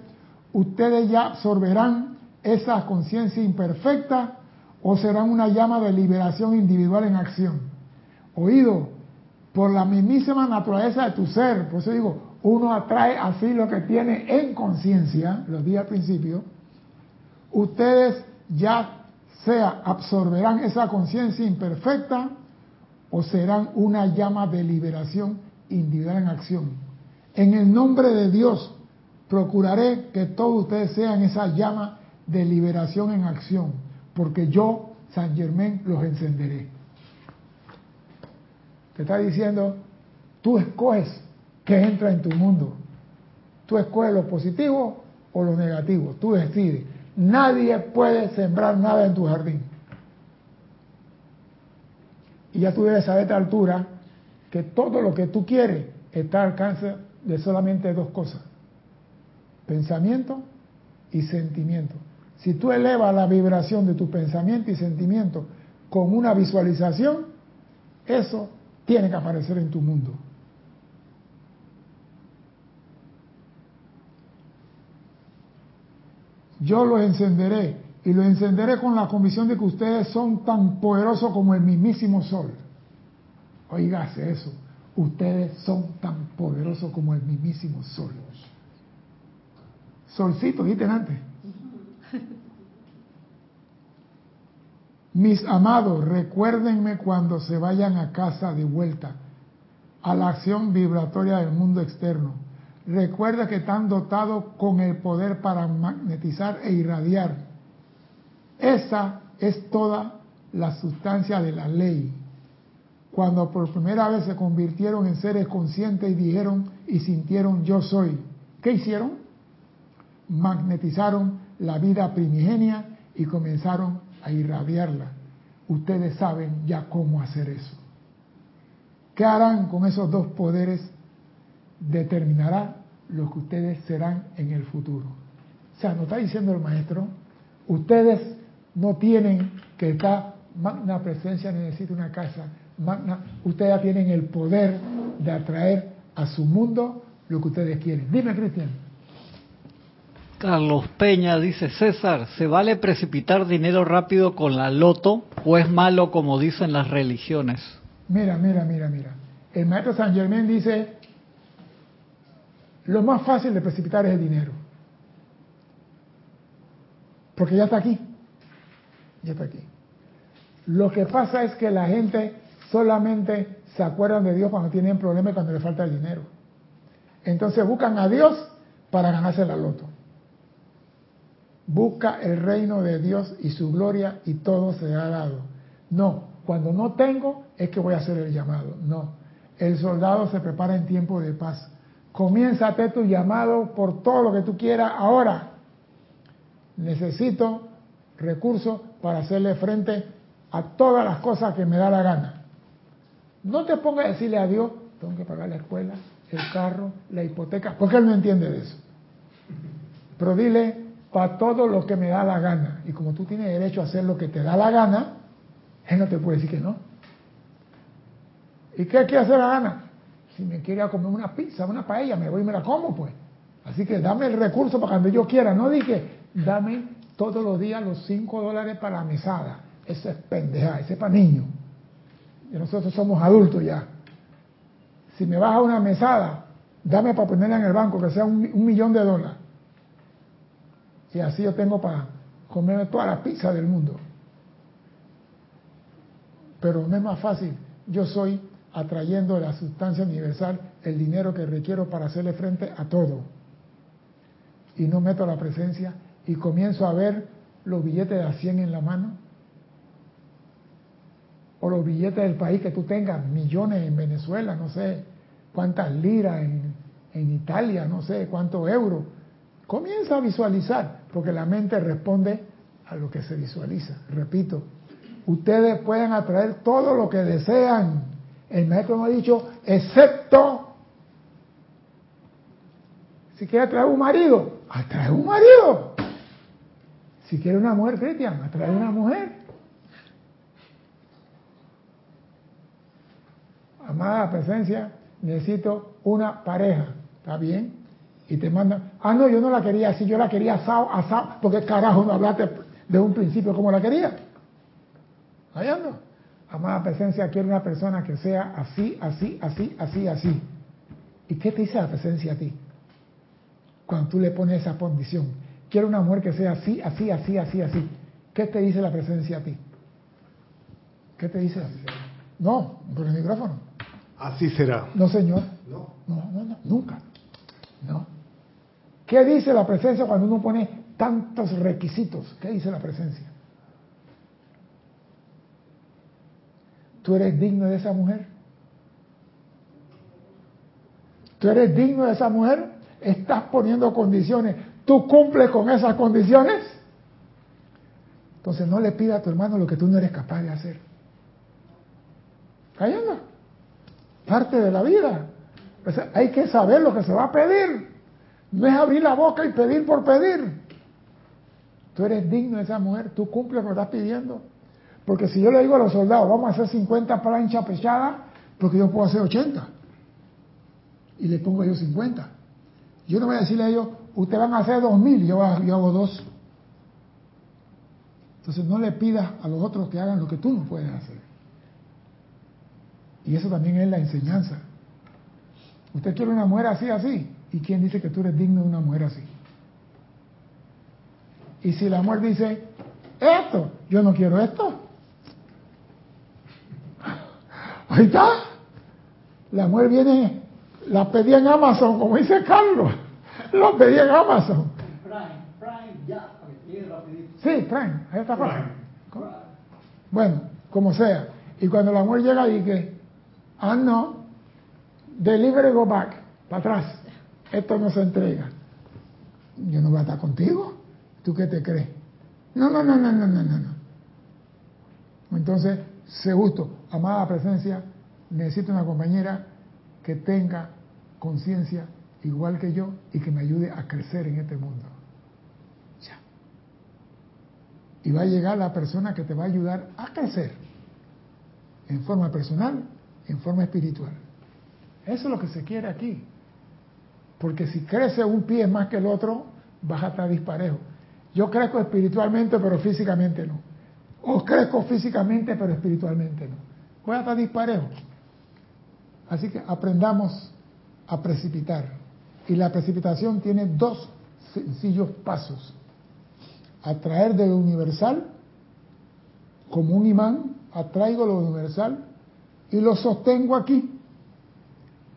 ustedes ya absorberán esa conciencia imperfecta o serán una llama de liberación individual en acción. Oído, por la mismísima naturaleza de tu ser, por eso digo, uno atrae así lo que tiene en conciencia, los días al principio, ustedes ya sea absorberán esa conciencia imperfecta o serán una llama de liberación individual en acción. En el nombre de Dios, procuraré que todos ustedes sean esa llama de liberación en acción, porque yo, San Germán, los encenderé. Está diciendo, tú escoges qué entra en tu mundo. Tú escoges lo positivo o lo negativo, tú decides. Nadie puede sembrar nada en tu jardín. Y ya tú debes saber a esta altura que todo lo que tú quieres está al alcance de solamente dos cosas. Pensamiento y sentimiento. Si tú elevas la vibración de tu pensamiento y sentimiento con una visualización, eso tiene que aparecer en tu mundo. Yo lo encenderé y lo encenderé con la convicción de que ustedes son tan poderosos como el mismísimo sol. Oígase eso, ustedes son tan poderosos como el mismísimo sol. Solcito, dijiste antes. Mis amados, recuérdenme cuando se vayan a casa de vuelta, a la acción vibratoria del mundo externo. Recuerda que están dotados con el poder para magnetizar e irradiar. Esa es toda la sustancia de la ley. Cuando por primera vez se convirtieron en seres conscientes y dijeron y sintieron yo soy, ¿qué hicieron? Magnetizaron la vida primigenia y comenzaron a irradiarla. Ustedes saben ya cómo hacer eso. ¿Qué harán con esos dos poderes? Determinará lo que ustedes serán en el futuro. O sea, nos está diciendo el maestro, ustedes no tienen que estar, magna presencia necesita una casa, magna, ustedes ya tienen el poder de atraer a su mundo lo que ustedes quieren. Dime, Cristian. Carlos Peña dice, César, ¿se vale precipitar dinero rápido con la loto o es malo como dicen las religiones? Mira, mira, mira, mira. El maestro San Germán dice, lo más fácil de precipitar es el dinero. Porque ya está aquí. Ya está aquí. Lo que pasa es que la gente solamente se acuerdan de Dios cuando tienen problemas y cuando le falta el dinero. Entonces buscan a Dios para ganarse la loto. Busca el reino de Dios y su gloria y todo se ha dado. No, cuando no tengo es que voy a hacer el llamado. No, el soldado se prepara en tiempo de paz. Comiénzate tu llamado por todo lo que tú quieras ahora. Necesito recursos para hacerle frente a todas las cosas que me da la gana. No te pongas a decirle a Dios, tengo que pagar la escuela, el carro, la hipoteca, porque él no entiende de eso. Pero dile, para todo lo que me da la gana. Y como tú tienes derecho a hacer lo que te da la gana, él no te puede decir que no. ¿Y qué quiere hacer la gana? Si me quiere comer una pizza, una paella, me voy y me la como, pues. Así que dame el recurso para cuando yo quiera. No dije, dame todos los días los 5 dólares para la mesada. Eso es pendeja, ese es para niños. Y nosotros somos adultos ya. Si me baja una mesada, dame para ponerla en el banco, que sea un millón de dólares. Y así yo tengo para comerme toda la pizza del mundo. Pero no es más fácil. Yo soy atrayendo la sustancia universal el dinero que requiero para hacerle frente a todo. Y no meto la presencia y comienzo a ver los billetes de a 100 en la mano. O los billetes del país que tú tengas, millones en Venezuela, no sé cuántas liras en, en Italia, no sé cuántos euros. Comienza a visualizar, porque la mente responde a lo que se visualiza. Repito, ustedes pueden atraer todo lo que desean El maestro no ha dicho, excepto si quiere traer un marido, atrae un marido. Si quiere una mujer, Cristian, atrae una mujer. Amada presencia, necesito una pareja. ¿Está bien? Y te mandan, ah, no, yo no la quería así, yo la quería asado, asado, porque carajo no hablaste de un principio como la quería. Ahí ando. Amada presencia, quiero una persona que sea así, así, así, así, así. ¿Y qué te dice la presencia a ti? Cuando tú le pones esa condición. Quiero una mujer que sea así, así, así, así, así. ¿Qué te dice la presencia a ti? ¿Qué te dice? No, por el micrófono. Así será. No, señor. No. No, no, no, nunca. No. ¿Qué dice la presencia cuando uno pone tantos requisitos? ¿Qué dice la presencia? ¿Tú eres digno de esa mujer? ¿Tú eres digno de esa mujer? Estás poniendo condiciones. ¿Tú cumples con esas condiciones? Entonces no le pida a tu hermano lo que tú no eres capaz de hacer. Ahí. Parte de la vida. hay que saber lo que se va a pedir. No es abrir la boca y pedir por pedir. Tú eres digno de esa mujer, tú cumples lo que estás pidiendo. Porque si yo le digo a los soldados, vamos a hacer 50 planchas pechadas, porque yo puedo hacer 80. Y le pongo yo 50. Yo no voy a decirle a ellos, ustedes van a hacer 2000, yo, yo hago dos. Entonces no le pidas a los otros que hagan lo que tú no puedes hacer. Y eso también es la enseñanza. Usted quiere una mujer así, así. ¿Y quién dice que tú eres digno de una mujer así? Y si la mujer dice, esto, yo no quiero esto. (laughs) Ahí está. La mujer viene, la pedí en Amazon, como dice Carlos. (laughs) Lo pedí en Amazon. Sí, Prime, ahí está fácil. Bueno, como sea. Y cuando la mujer llega y que, ah, no, delivery go back, para atrás. Esto no se entrega. Yo no voy a estar contigo. ¿Tú qué te crees? No, no, no, no, no, no, no. Entonces, se gusto, amada presencia, necesito una compañera que tenga conciencia igual que yo y que me ayude a crecer en este mundo. Ya. Y va a llegar la persona que te va a ayudar a crecer en forma personal, en forma espiritual. Eso es lo que se quiere aquí. Porque si crece un pie más que el otro, vas a estar disparejo. Yo crezco espiritualmente, pero físicamente no. O crezco físicamente, pero espiritualmente no. Voy a estar disparejo. Así que aprendamos a precipitar. Y la precipitación tiene dos sencillos pasos. Atraer de lo universal, como un imán, atraigo lo universal y lo sostengo aquí.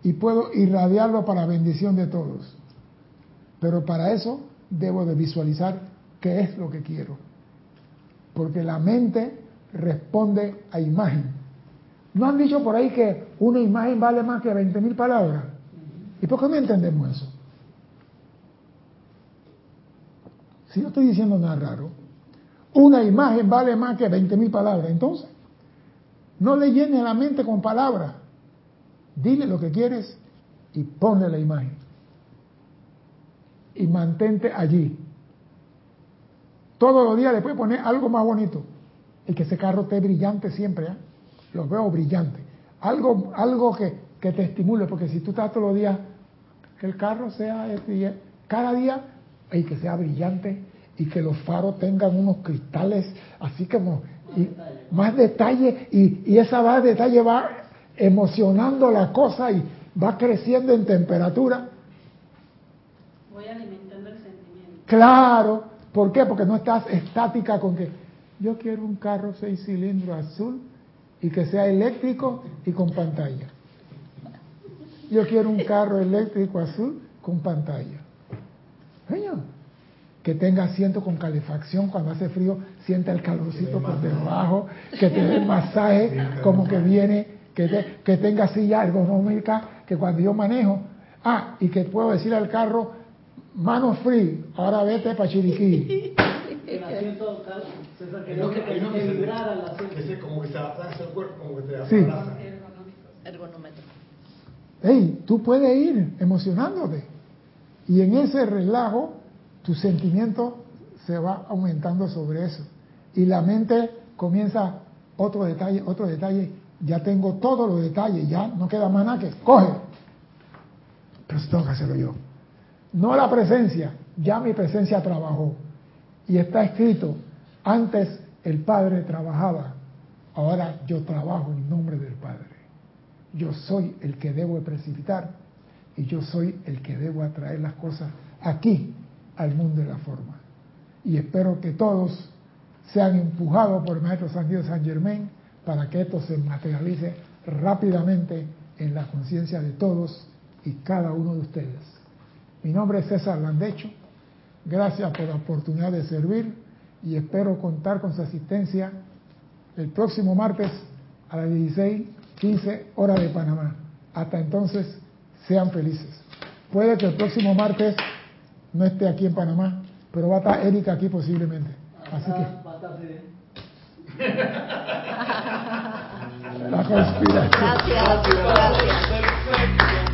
Y puedo irradiarlo para bendición de todos. Pero para eso debo de visualizar qué es lo que quiero. Porque la mente responde a imagen. ¿No han dicho por ahí que una imagen vale más que 20.000 palabras? ¿Y por qué no entendemos eso? Si no estoy diciendo nada raro, una imagen vale más que 20.000 palabras. Entonces, no le llenes la mente con palabras. Dile lo que quieres y ponle la imagen. Y mantente allí. Todos los días le puedes poner algo más bonito. Y que ese carro esté brillante siempre. ¿eh? Lo veo brillante. Algo, algo que, que, te estimule, porque si tú estás todos los días, que el carro sea este, cada día, y que sea brillante y que los faros tengan unos cristales así como y, más detalle y, y esa más detalle va emocionando la cosa y va creciendo en temperatura. Voy alimentando el sentimiento. Claro, ¿por qué? Porque no estás estática con que yo quiero un carro seis cilindros azul y que sea eléctrico y con pantalla. Yo quiero un carro eléctrico azul con pantalla. Señor, que tenga asiento con calefacción cuando hace frío, sienta el calorcito por debajo, que te dé masaje como que viene, que, que tenga silla ergonómica, que cuando yo manejo, ah, y que puedo decir al carro, mano free, ahora vete para Chiriquí. El asiento, César, que no que, que, que vibrara el asiento. Ese como que se abraza el cuerpo, como que te Sí. hey, tú puedes ir emocionándote. Y en ese relajo, tu sentimiento se va aumentando sobre eso. Y la mente comienza otro detalle, otro detalle. Ya tengo todos los detalles, ya no queda más nada que coge. Pero tengo que hacerlo yo. No la presencia, ya mi presencia trabajó. Y está escrito, antes el Padre trabajaba, ahora yo trabajo en nombre del Padre. Yo soy el que debo precipitar y yo soy el que debo atraer las cosas aquí al mundo de la forma. Y espero que todos sean empujados por el Maestro San Dios San Germain para que esto se materialice rápidamente en la conciencia de todos y cada uno de ustedes. Mi nombre es César Landecho. Gracias por la oportunidad de servir y espero contar con su asistencia el próximo martes a las 16:15 hora de Panamá. Hasta entonces, sean felices. Puede que el próximo martes no esté aquí en Panamá, pero va a estar Erika aquí posiblemente. Así que. La conspiración. Gracias, gracias.